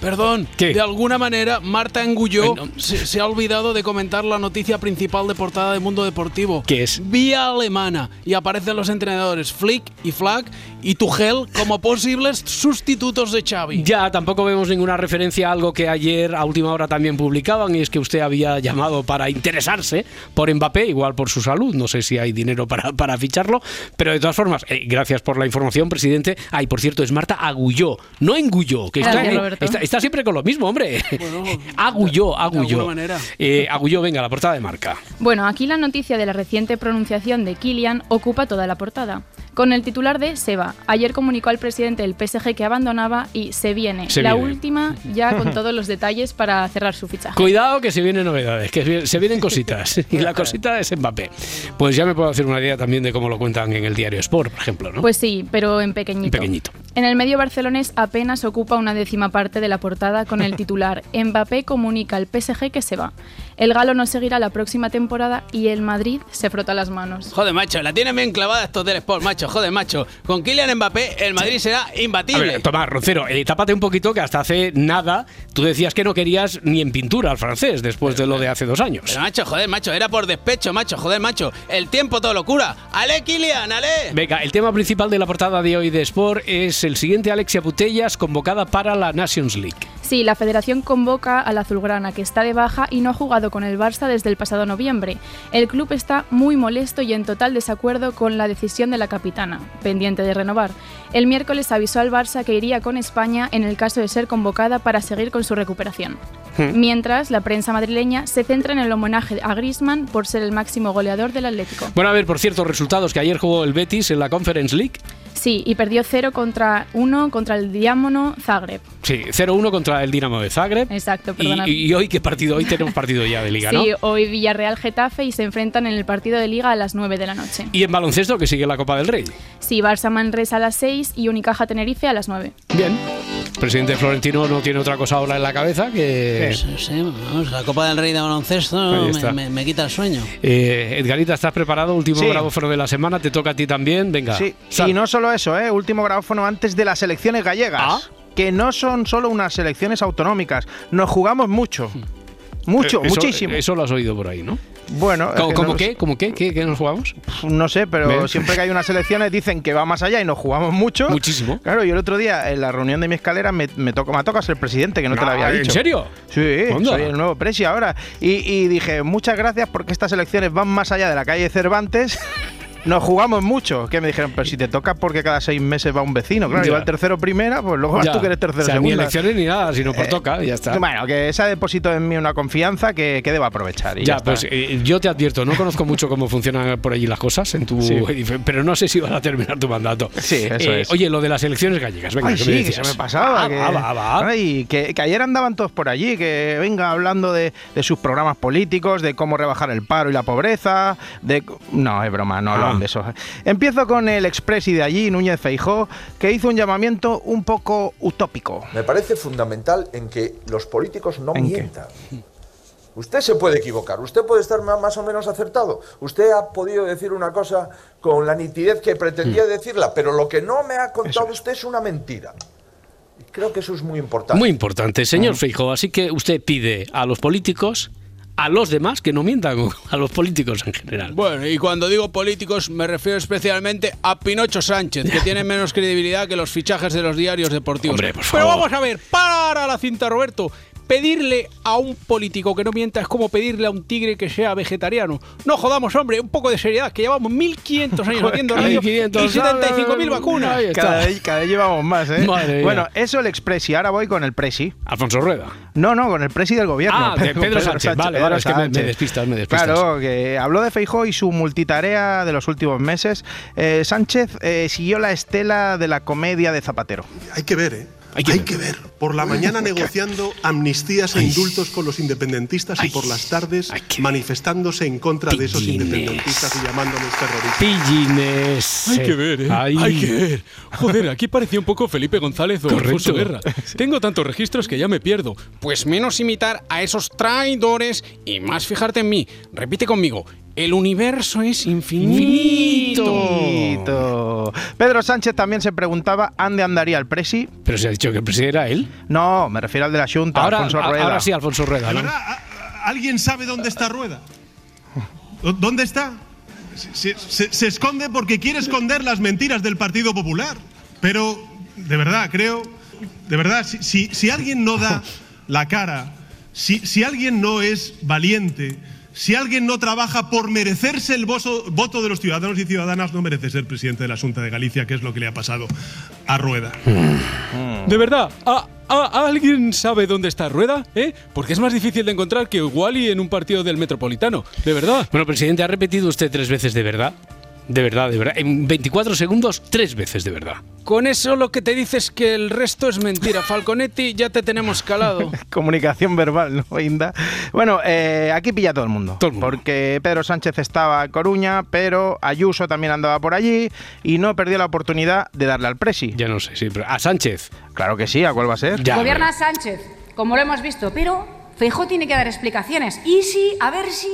Perdón, ¿Qué? de alguna manera Marta Engulló se, se ha olvidado de comentar la noticia principal de portada de Mundo Deportivo. ¿Qué es? Vía alemana y aparecen los entrenadores Flick y Flack y Tuchel como posibles sustitutos de Xavi. Ya, tampoco vemos ninguna referencia a algo que ayer a última hora también publicaban y es que usted había llamado para interesarse por Mbappé, igual por su salud, no sé si hay dinero para, para ficharlo, pero de todas formas, eh, gracias por la información, presidente. Ay, por cierto, es Marta Agulló, no Engulló, que está, eh, está- está siempre con lo mismo, hombre. Agulló, Agulló. alguna manera. Eh, Agulló, venga, la portada de marca. Bueno, aquí la noticia de la reciente pronunciación de Kylian ocupa toda la portada. Con el titular de Se va. Ayer comunicó al presidente del PSG que abandonaba y se viene. Se la viene. última ya con todos los detalles para cerrar su fichaje. Cuidado que se vienen novedades, que se vienen cositas. Y la cosita es Mbappé. Pues ya me puedo hacer una también de cómo lo cuentan en el diario Sport, por ejemplo, ¿no? Pues sí, pero en pequeñito. En pequeñito. En el medio barcelonés apenas ocupa una décima parte de la portada con el titular Mbappé comunica al PSG que se va. El galo no seguirá la próxima temporada y el Madrid se frota las manos. Joder, macho, la tienen bien clavada estos del Sport, macho. Joder, macho. Con Kylian Mbappé, el Madrid será A imbatible. ver, Tomás, Roncero, eh, tápate un poquito que hasta hace nada tú decías que no querías ni en pintura al francés después de lo de hace dos años. Pero macho, joder, macho, era por despecho, macho, joder, macho. El tiempo todo locura. ¡Ale, Kylian, ale! Venga, el tema principal de la portada de hoy de Sport es el siguiente Alexia Putellas convocada para la Nations League. Sí, la federación convoca al azulgrana que está de baja y no ha jugado con el Barça desde el pasado noviembre. El club está muy molesto y en total desacuerdo con la decisión de la capitana, pendiente de renovar. El miércoles avisó al Barça que iría con España en el caso de ser convocada para seguir con su recuperación. Hmm. Mientras, la prensa madrileña se centra en el homenaje a Griezmann por ser el máximo goleador del Atlético. Bueno, a ver, por cierto, resultados que ayer jugó el Betis en la Conference League. Sí, y perdió 0 contra 1 contra el Diámono Zagreb. Sí, 0-1 contra el Dinamo de Zagreb. Exacto, Y, perdona. y hoy, ¿qué partido? Hoy tenemos partido ya de Liga, ¿no? Sí, hoy Villarreal Getafe y se enfrentan en el partido de Liga a las 9 de la noche. Y en baloncesto, que sigue la Copa del Rey. Sí, Barça Manresa a las 6 y Unicaja Tenerife a las 9. Bien. El presidente Florentino no tiene otra cosa ahora en la cabeza que... Sí, sí, vamos, la Copa del Rey de baloncesto me, está. me- me quita el sueño. Eh, Edgarita, ¿estás preparado? Último Sí. de la semana, te toca a ti también. Venga. Sí, sal. y no solo eso, ¿eh? último grabófono antes de las elecciones gallegas. Ah. Que no son solo unas elecciones autonómicas. Nos jugamos mucho. Mucho, Eh, eso- muchísimo. Eso lo has oído por ahí, ¿no? Bueno, ¿Cómo, que cómo no- qué? ¿Cómo qué? ¿Qué, qué nos jugamos? No sé, pero ¿Ves? siempre que hay unas elecciones dicen que va más allá y nos jugamos mucho. Muchísimo. Claro, yo el otro día en la reunión de mi escalera me, me, tocó, me toca ser presidente, que no te lo Ah, había ¿en dicho. serio? Sí, Onda. soy el nuevo presi ahora. Y, y dije, muchas gracias porque estas elecciones van más allá de la calle Cervantes. Nos jugamos mucho. Que me dijeron, pero si te toca porque cada seis meses va un vecino. Claro, iba el tercero primera, pues luego vas Ya. tú que eres tercero O sea, ni segunda. elecciones ni nada, sino por Eh, toca, ya está. Bueno, que se ha depositado en mí una confianza que, que debo aprovechar. y Ya, ya pues eh, yo te advierto, no conozco mucho cómo funcionan por allí las cosas en tu Sí. edificio, pero no sé si vas a terminar tu mandato. Sí, eso Eh, es. Oye, lo de las elecciones gallegas, venga, Ay, ¿qué sí, me que se me pasaba. Ah, que, va. Ay, que, que ayer andaban todos por allí, que venga hablando de, de sus programas políticos, de cómo rebajar el paro y la pobreza, de... No, es broma, no hablan De eso. Empiezo con el expresi de allí, Núñez Feijó, que hizo un llamamiento un poco utópico. Me parece fundamental en que los políticos no ¿En qué? mientan. Usted se puede equivocar, usted puede estar más o menos acertado. Usted ha podido decir una cosa con la nitidez que pretendía Hmm. decirla, pero lo que no me ha contado usted es una mentira. Creo que eso es muy importante. Muy importante, señor Feijóo. Así que usted pide a los políticos, a los demás, que no mientan, a los políticos en general. Bueno, y cuando digo políticos me refiero especialmente a Pinocho Sánchez, que tiene menos credibilidad que los fichajes de los diarios deportivos. Hombre, por Pero favor. vamos a ver, para la cinta, Roberto. Pedirle a un político que no mienta es como pedirle a un tigre que sea vegetariano. No jodamos, hombre, un poco de seriedad, que llevamos 1500 años haciendo radio 1500, y 75.000 vacunas. Cada vez, cada vez llevamos más, ¿eh? Madre mía. bueno, eso el expresi. Ahora voy con el presi. Alfonso Rueda. No, no, con el presi del gobierno. Ah, de Pedro Sánchez. Vale, Pedro vale, es que me, me despistas, me despistas. Claro, que habló de Feijó y su multitarea de los últimos meses. Eh, Sánchez eh, siguió la estela de la comedia de Zapatero. Hay que ver, ¿eh? Hay que, Hay que ver. Por la mañana negociando amnistías e indultos con los independentistas y por las tardes manifestándose en contra de esos independentistas y llamándoles terroristas. Pillines. Hay que ver, ¿eh? Ay. Hay que ver. Joder, aquí parecía un poco Felipe González o. Alfonso Guerra. Tengo tantos registros que ya me pierdo. Pues menos imitar a esos traidores y más fijarte en mí. Repite conmigo. El universo es infinito. Pedro Sánchez también se preguntaba ¿ande andaría el presi? Pero se ha dicho que el presidente era él. No, me refiero al de la Junta, Ahora, Alfonso Rueda. ahora sí, Alfonso Rueda. ¿De ¿no? verdad? ¿A- a- ¿Alguien sabe dónde está Rueda? ¿Dó- ¿Dónde está? Se, se- se esconde porque quiere esconder las mentiras del Partido Popular. Pero, de verdad, creo, de verdad, si, si- si alguien no da la cara, si, si alguien no es valiente, si alguien no trabaja por merecerse el voto de los ciudadanos y ciudadanas, no merece ser presidente de la Junta de Galicia, que es lo que le ha pasado a Rueda. De verdad, ¿a, a- ¿alguien sabe dónde está Rueda? ¿Eh? Porque es más difícil de encontrar que Wally en un partido del Metropolitano. De verdad. Bueno, presidente, ¿ha repetido usted tres veces de verdad? De verdad, de verdad. En 24 segundos, tres veces de verdad. Con eso lo que te dices que el resto es mentira. Falconetti, ya te tenemos calado. Comunicación verbal, ¿no, Inda? Bueno, eh, aquí pilla todo el mundo. Porque Pedro Sánchez estaba en Coruña, pero Ayuso también andaba por allí y no perdió la oportunidad de darle al presi. Ya no sé, sí, pero a Sánchez. Claro que sí, ¿a cuál va a ser? Gobierna Sánchez, como lo hemos visto, pero Feijó tiene que dar explicaciones. Y si, a ver si.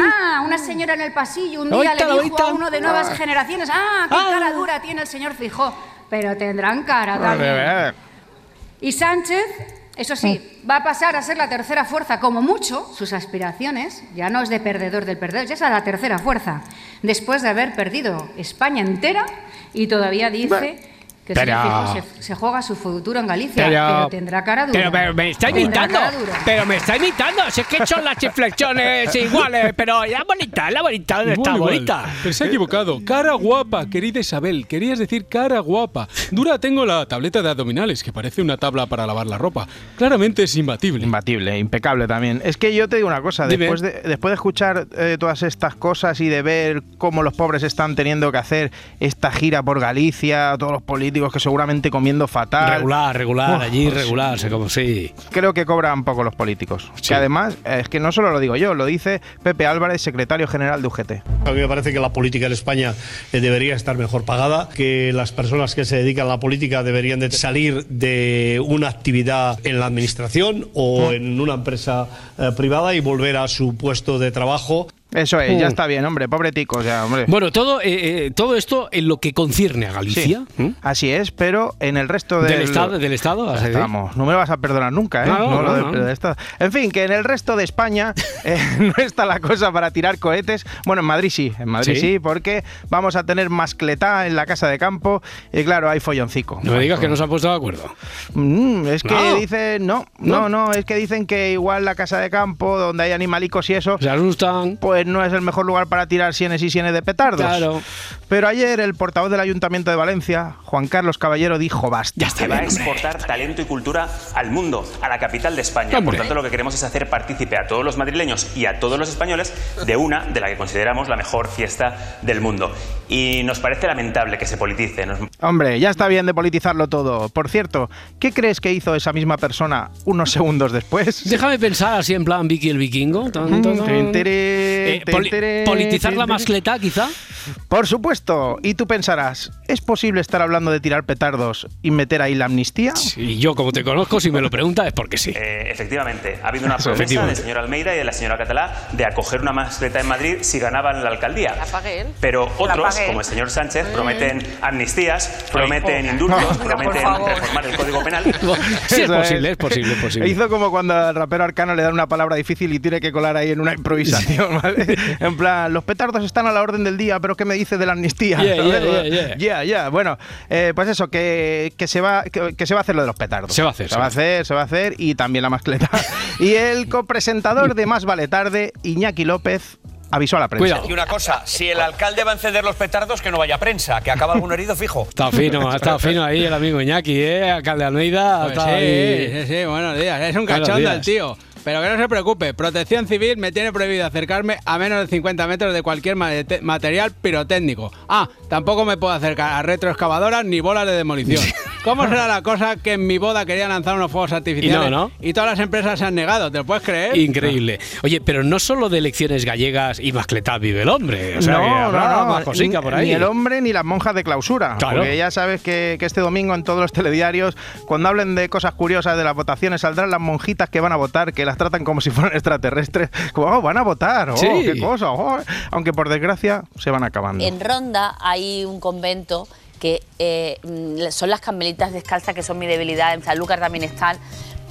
Ah, una señora en el pasillo un día Oita, le dijo oita. a uno de nuevas Ah. generaciones: Ah, qué cara dura tiene el señor Feijó. Pero tendrán cara también. Y Sánchez, eso sí, va a pasar a ser la tercera fuerza, como mucho, sus aspiraciones, ya no es de perdedor del perdedor, ya es la tercera fuerza, después de haber perdido España entera y todavía dice que Pero- se, se juega su futuro en Galicia, Pero- pero, tendrá cara dura. Pero, pero me está imitando. Pero me está imitando. Si es que son las inflexiones iguales. Pero la bonita, la bonita. ¿Dónde está Igual, igual. bonita? Pero se ha equivocado. Cara guapa, querida Isabel. Querías decir cara guapa. Dura tengo la tableta de abdominales, que parece una tabla para lavar la ropa. Claramente es imbatible. Imbatible, impecable también. Es que yo te digo una cosa, Dime. después de, después de escuchar eh, todas estas cosas y de ver cómo los pobres están teniendo que hacer esta gira por Galicia, todos los políticos que seguramente comiendo fatal. Regular, regular, Uf, allí pues, regular, sé como sí. Creo que cobran poco los políticos. Que además, eh, es que no solo lo digo yo, lo dice Pepe Álvarez, secretario general de UGT. A mí me parece que la política en España eh, debería estar mejor pagada, que las personas que se dedican a la política deberían de salir de una actividad en la administración o en una empresa eh, privada y volver a su puesto de trabajo. Eso es, ya Mm. está bien, hombre, pobre tico, ya, hombre. Bueno, todo, eh, eh, todo esto en lo que concierne a Galicia. Sí, así es, pero en el resto ¿Del del, Estado- del Estado, vas a decir? Vamos, no me lo vas a perdonar nunca, ¿eh? No, no, lo del- Estado. En fin, que en el resto de España eh, no está la cosa para tirar cohetes. Bueno, en Madrid sí, en Madrid ¿Sí? sí, porque vamos a tener mascletá en la casa de campo y claro, hay folloncico. No me digas que no se han puesto de acuerdo. Mm, es que dicen, no, no, no, es que dicen que igual la casa de campo, donde hay animalicos y eso, se asustan. Pues no es el mejor lugar para tirar sienes y sienes de petardos. Claro. Pero ayer el portavoz del Ayuntamiento de Valencia, Juan Carlos Caballero, dijo basta. que va a exportar talento y cultura al mundo, a la capital de España. Hombre. Por tanto, lo que queremos es hacer partícipe a todos los madrileños y a todos los españoles de una de la que consideramos la mejor fiesta del mundo. Y nos parece lamentable que se politice. Nos Hombre, ya está bien de politizarlo todo. Por cierto, ¿qué crees que hizo esa misma persona unos segundos después? Déjame pensar así en plan Vicky el vikingo. Tan, tan, tan. Eh, poli- politizar la mascleta, quizá. Por supuesto. Y tú pensarás, ¿es posible estar hablando de tirar petardos y meter ahí la amnistía? Y yo, como te conozco, si me lo preguntas es porque sí. Eh, efectivamente, ha habido una promesa del señor Almeida y de la señora Catalá de acoger una mascleta en Madrid si ganaban la alcaldía. Pero otros, pagué. como el señor Sánchez, prometen amnistías, prometen indultos, Venga, por prometen reformar el Código Penal. Sí, es Eso posible, es posible, es posible. Hizo como cuando al rapero arcano le dan una palabra difícil y tiene que colar ahí en una improvisación, ¿vale? En plan, los petardos están a la orden del día, pero ¿qué me dice de la amnistía? Yeah, yeah, yeah, yeah. Ya, ya. Bueno, eh, pues eso, que, que se va, que, que se va a hacer lo de los petardos. Se va a hacer, Se va a hacer, se va a hacer y también la mascleta. y el copresentador de Más Vale Tarde, Iñaki López, avisó a la prensa. Y una cosa, si el alcalde va a encender los petardos, que no vaya a prensa, que acaba algún herido fijo. Está fino, estado fino ahí el amigo Iñaki, ¿eh? Alcalde Almeida. Pues estado sí, ahí. sí, sí, buenos días. Es un cachondo el tío. Pero que no se preocupe, Protección Civil me tiene prohibido acercarme a menos de 50 metros de cualquier mate- material pirotécnico. Ah, tampoco me puedo acercar a retroexcavadoras ni bolas de demolición. ¿Cómo será la cosa que en mi boda quería lanzar unos fuegos artificiales Y no, ¿no? y todas las empresas se han negado? ¿Te lo puedes creer? Increíble. Oye, pero no solo de elecciones gallegas y mascletá vive el hombre. O sea, que habrá más cosica por ahí. Ni el hombre ni las monjas de clausura. Claro. Porque ya sabes que, que este domingo en todos los telediarios, cuando hablen de cosas curiosas de las votaciones, saldrán las monjitas que van a votar, que las tratan como si fueran extraterrestres. Como, oh, van a votar, oh, Sí. qué cosa. oh. Aunque por desgracia se van acabando. En Ronda hay un convento que eh, mm, son las carmelitas descalzas, que son mi debilidad. En Sanlúcar también están.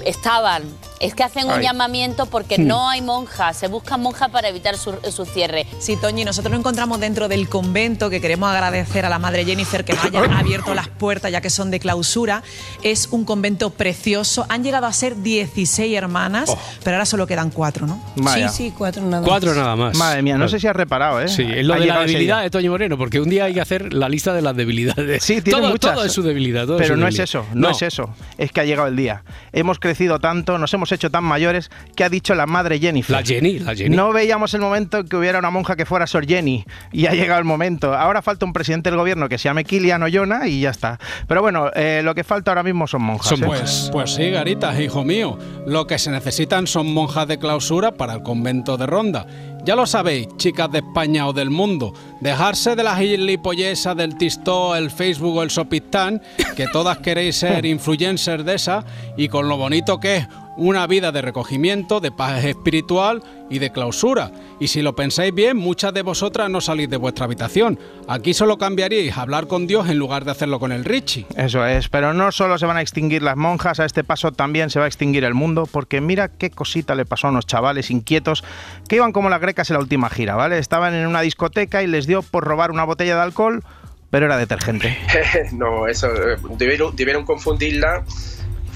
Estaban. Es que hacen un Ay. llamamiento porque Hmm. no hay monjas. Se buscan monjas para evitar su, su cierre. Sí, Toñi, nosotros nos encontramos dentro del convento que queremos agradecer a la madre Jennifer que nos haya abierto las puertas ya que son de clausura. Es un convento precioso. Han llegado a ser 16 hermanas, Oh. pero ahora solo quedan cuatro, ¿no? Vaya. Sí, sí, cuatro nada Cuatro nada más. Madre mía, no sé si has reparado, ¿eh? Sí, es lo Ha de la debilidad de Toño Moreno, porque un día hay que hacer la lista de las debilidades. Sí, tiene todo, muchas. todo es su debilidad. todo es Pero su no es eso, no, es eso. Es que ha llegado el día. Hemos crecido tanto, nos hemos hecho tan mayores que ha dicho la madre Jennifer. La Jenny, la Jenny. No veíamos el momento en que hubiera una monja que fuera Sor Jenny. Y ha llegado el momento. Ahora falta un presidente del gobierno que se llame Kilian Oyona y ya está. Pero bueno, eh, lo que falta ahora mismo son monjas. ¿eh? Pues, pues sí, Garitas, hijo mío. Lo que se necesitan son monjas de clausura para el convento de Ronda. Ya lo sabéis, chicas de España o del mundo, dejarse de las gilipollesas del Tistó, el Facebook o el Sopistán, que todas queréis ser influencers de esa, y con lo bonito que es una vida de recogimiento, de paz espiritual y de clausura. Y si lo pensáis bien, muchas de vosotras no salís de vuestra habitación. Aquí solo cambiaríais hablar con Dios en lugar de hacerlo con el Richie. Eso es, pero no solo se van a extinguir las monjas, a este paso también se va a extinguir el mundo, porque mira qué cosita le pasó a unos chavales inquietos que iban como las grecas en la última gira, ¿vale? Estaban en una discoteca y les por robar una botella de alcohol, pero era detergente. no, eso eh, debieron confundirla.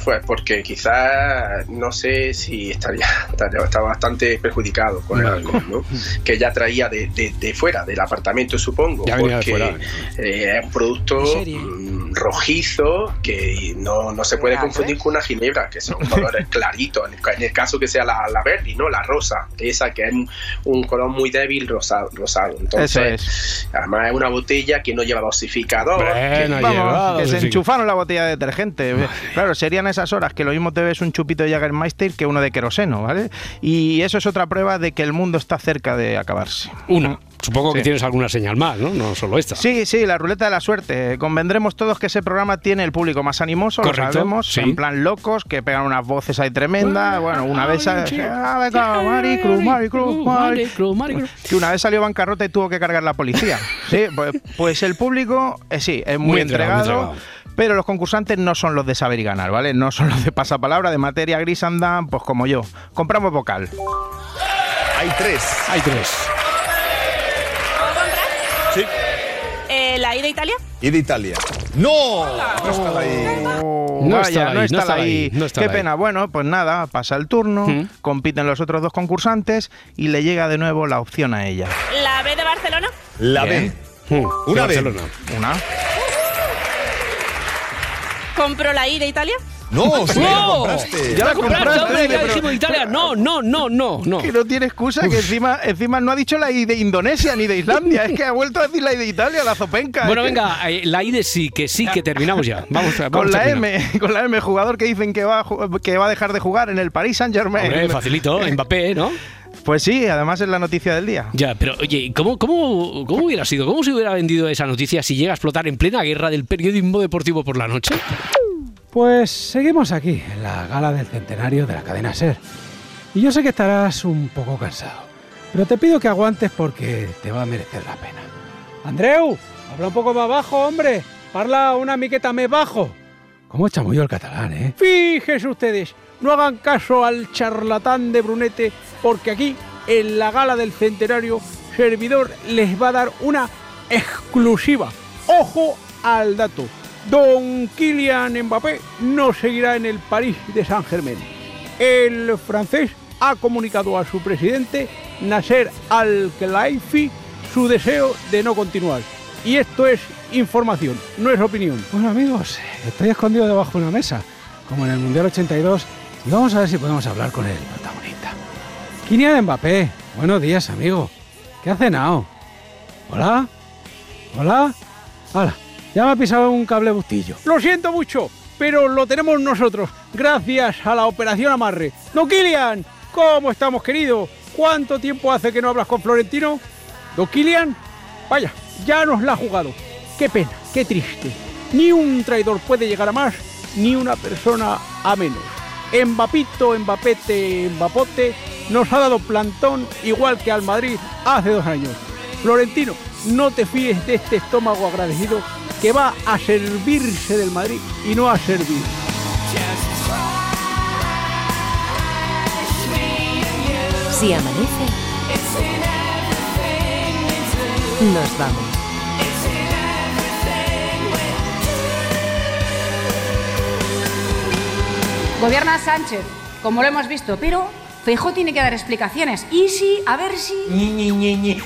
Pues porque quizás no sé si estaría, estaría- está bastante perjudicado con el alcohol, ¿no? Que ya traía de, de- de fuera, del apartamento, supongo. Ya porque fuera. eh, es un producto mm, rojizo que no, no se puede confundir con una ginebra, que son colores claritos. En el, ca- en el caso que sea la, la verde, ¿no? La rosa, esa que es un, color muy débil rosado. rosado. Entonces, además es una botella que no lleva dosificador. que- Vamos, que se enchufaron la botella de detergente. Claro, serían esas horas que lo mismo te ves un chupito de Jägermeister que uno de queroseno, ¿vale? Y eso es otra prueba de que el mundo está cerca de acabarse. Una. Supongo que Sí. tienes alguna señal más, ¿no? No solo esta. Sí, sí, la ruleta de la suerte. Convendremos todos que ese programa tiene el público más animoso, Correcto, lo sabemos, sí. en plan locos, que pegan unas voces ahí tremendas. Bueno, una vez... Que una vez salió bancarrota y tuvo que cargar la policía. Sí, pues, pues el público, eh, sí, es muy, Muy entregado, entregado. muy entregado. Pero los concursantes no son los de saber y ganar, ¿vale? No son los de pasapalabra, de materia gris andan, pues como yo. Compramos vocal. Hay tres. Hay tres. Sí. Eh, ¿La ida a Italia? Y de Italia. ¡No! No está ahí. No Vaya, está ahí, no no está está ahí. ahí, no está Qué ahí. pena. Bueno, pues nada, pasa el turno, Mm. compiten los otros dos concursantes y le llega de nuevo la opción a ella. ¿La B de Barcelona? La Bien. B. Hmm, Una de B. Barcelona. Una. ¿Compro la I de Italia? No, sí, ya la ¡No! compraste. Ya la compraste, hombre, ya dijimos Italia. No, no, no, no, no. Que no tiene excusa, que encima, encima no ha dicho la I de Indonesia ni de Islandia, es que ha vuelto a decir la I de Italia, la zopenca. Bueno, venga, eh, la I de sí, que sí, que terminamos ya. Vamos, vamos Con la terminando. M, con la M, jugador que dicen que va, a que va a dejar de jugar en el Paris Saint Germain. Hombre, facilito, Mbappé, ¿no? Pues sí, además es la noticia del día. Ya, pero oye, ¿cómo, cómo, ¿cómo hubiera sido? ¿Cómo se hubiera vendido esa noticia si llega a explotar en plena guerra del periodismo deportivo por la noche? Pues seguimos aquí, en la gala del centenario de la cadena Ser. Y yo sé que estarás un poco cansado, pero te pido que aguantes porque te va a merecer la pena. Andreu, habla un poco más bajo, hombre. Parla una miqueta más bajo. ¿Cómo chamullo el catalán, eh? Fíjense ustedes, no hagan caso al charlatán de Brunete, porque aquí, en la gala del centenario, Servidor les va a dar una exclusiva. ¡Ojo al dato! Don Kylian Mbappé no seguirá en el París de Saint-Germain. El francés ha comunicado a su presidente, Nasser Al-Khelaifi, su deseo de no continuar. Y esto es información, no es opinión. Bueno amigos, estoy escondido debajo de una mesa, como en el Mundial 82, y vamos a ver si podemos hablar con protagonista. Kylian Mbappé, buenos días, amigo. ¿Qué has cenado? ¿Hola? ¿Hola? Hola, ya me ha pisado un cable bustillo. Lo siento mucho, pero lo tenemos nosotros, gracias a la operación Amarre. ¡No, Kilian! ¿Cómo estamos, querido? ¿Cuánto tiempo hace que no hablas con Florentino? ¿Don Kilian? Vaya, ya nos la ha jugado. Qué pena, qué triste. Ni un traidor puede llegar a más, ni una persona a menos. Mbapito, Mbapete, Mbapote nos ha dado plantón igual que al Madrid hace dos años. Florentino, no te fíes de este estómago agradecido que va a servirse del Madrid y no a servir. Si amanece, nos vamos. Gobierna Sánchez, como lo hemos visto, pero Feijóo tiene que dar explicaciones. Y si, a ver si...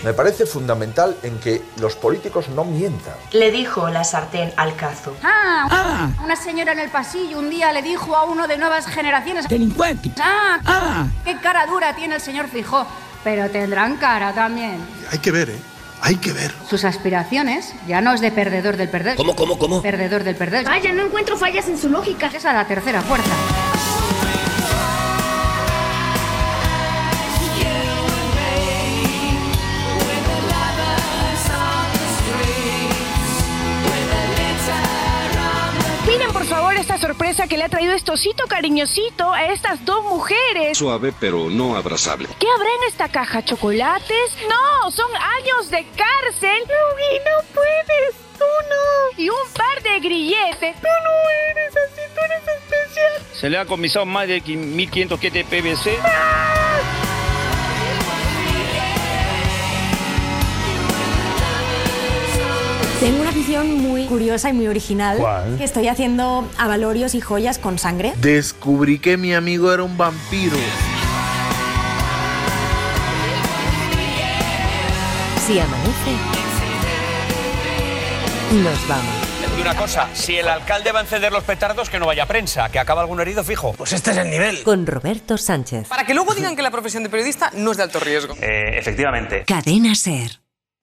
Me parece fundamental en que los políticos no mientan. Le dijo la sartén al cazo. Ah, una señora en el pasillo un día le dijo a uno de nuevas generaciones... Delincuente. Ah, qué cara dura tiene el señor Feijóo. Pero tendrán cara también. Hay que ver, ¿eh? Hay que ver. Sus aspiraciones ya no es de perdedor del perder. ¿Cómo, cómo, cómo? Perdedor del perder. Vaya, no encuentro fallas en su lógica. Es a la tercera fuerza. Esta sorpresa que le ha traído este osito cariñosito a estas dos mujeres. Suave pero no abrazable. ¿Qué habrá en esta caja? ¿Chocolates? No, son años de cárcel. Luigi, no puedes, tú no. Y un par de grilletes. Tú no eres así, tú eres especial. Se le ha comisado más de 1500 kits de PVC. Tengo una afición muy curiosa y muy original. ¿Cuál? Que estoy haciendo avalorios y joyas con sangre. Descubrí que mi amigo era un vampiro. Si amanece, nos vamos. Y una cosa, si el alcalde va a encender los petardos, que no vaya a prensa, que acaba algún herido fijo. Pues este es el nivel. Con Roberto Sánchez. Para que luego digan que la profesión de periodista no es de alto riesgo. Eh, efectivamente. Cadena Ser.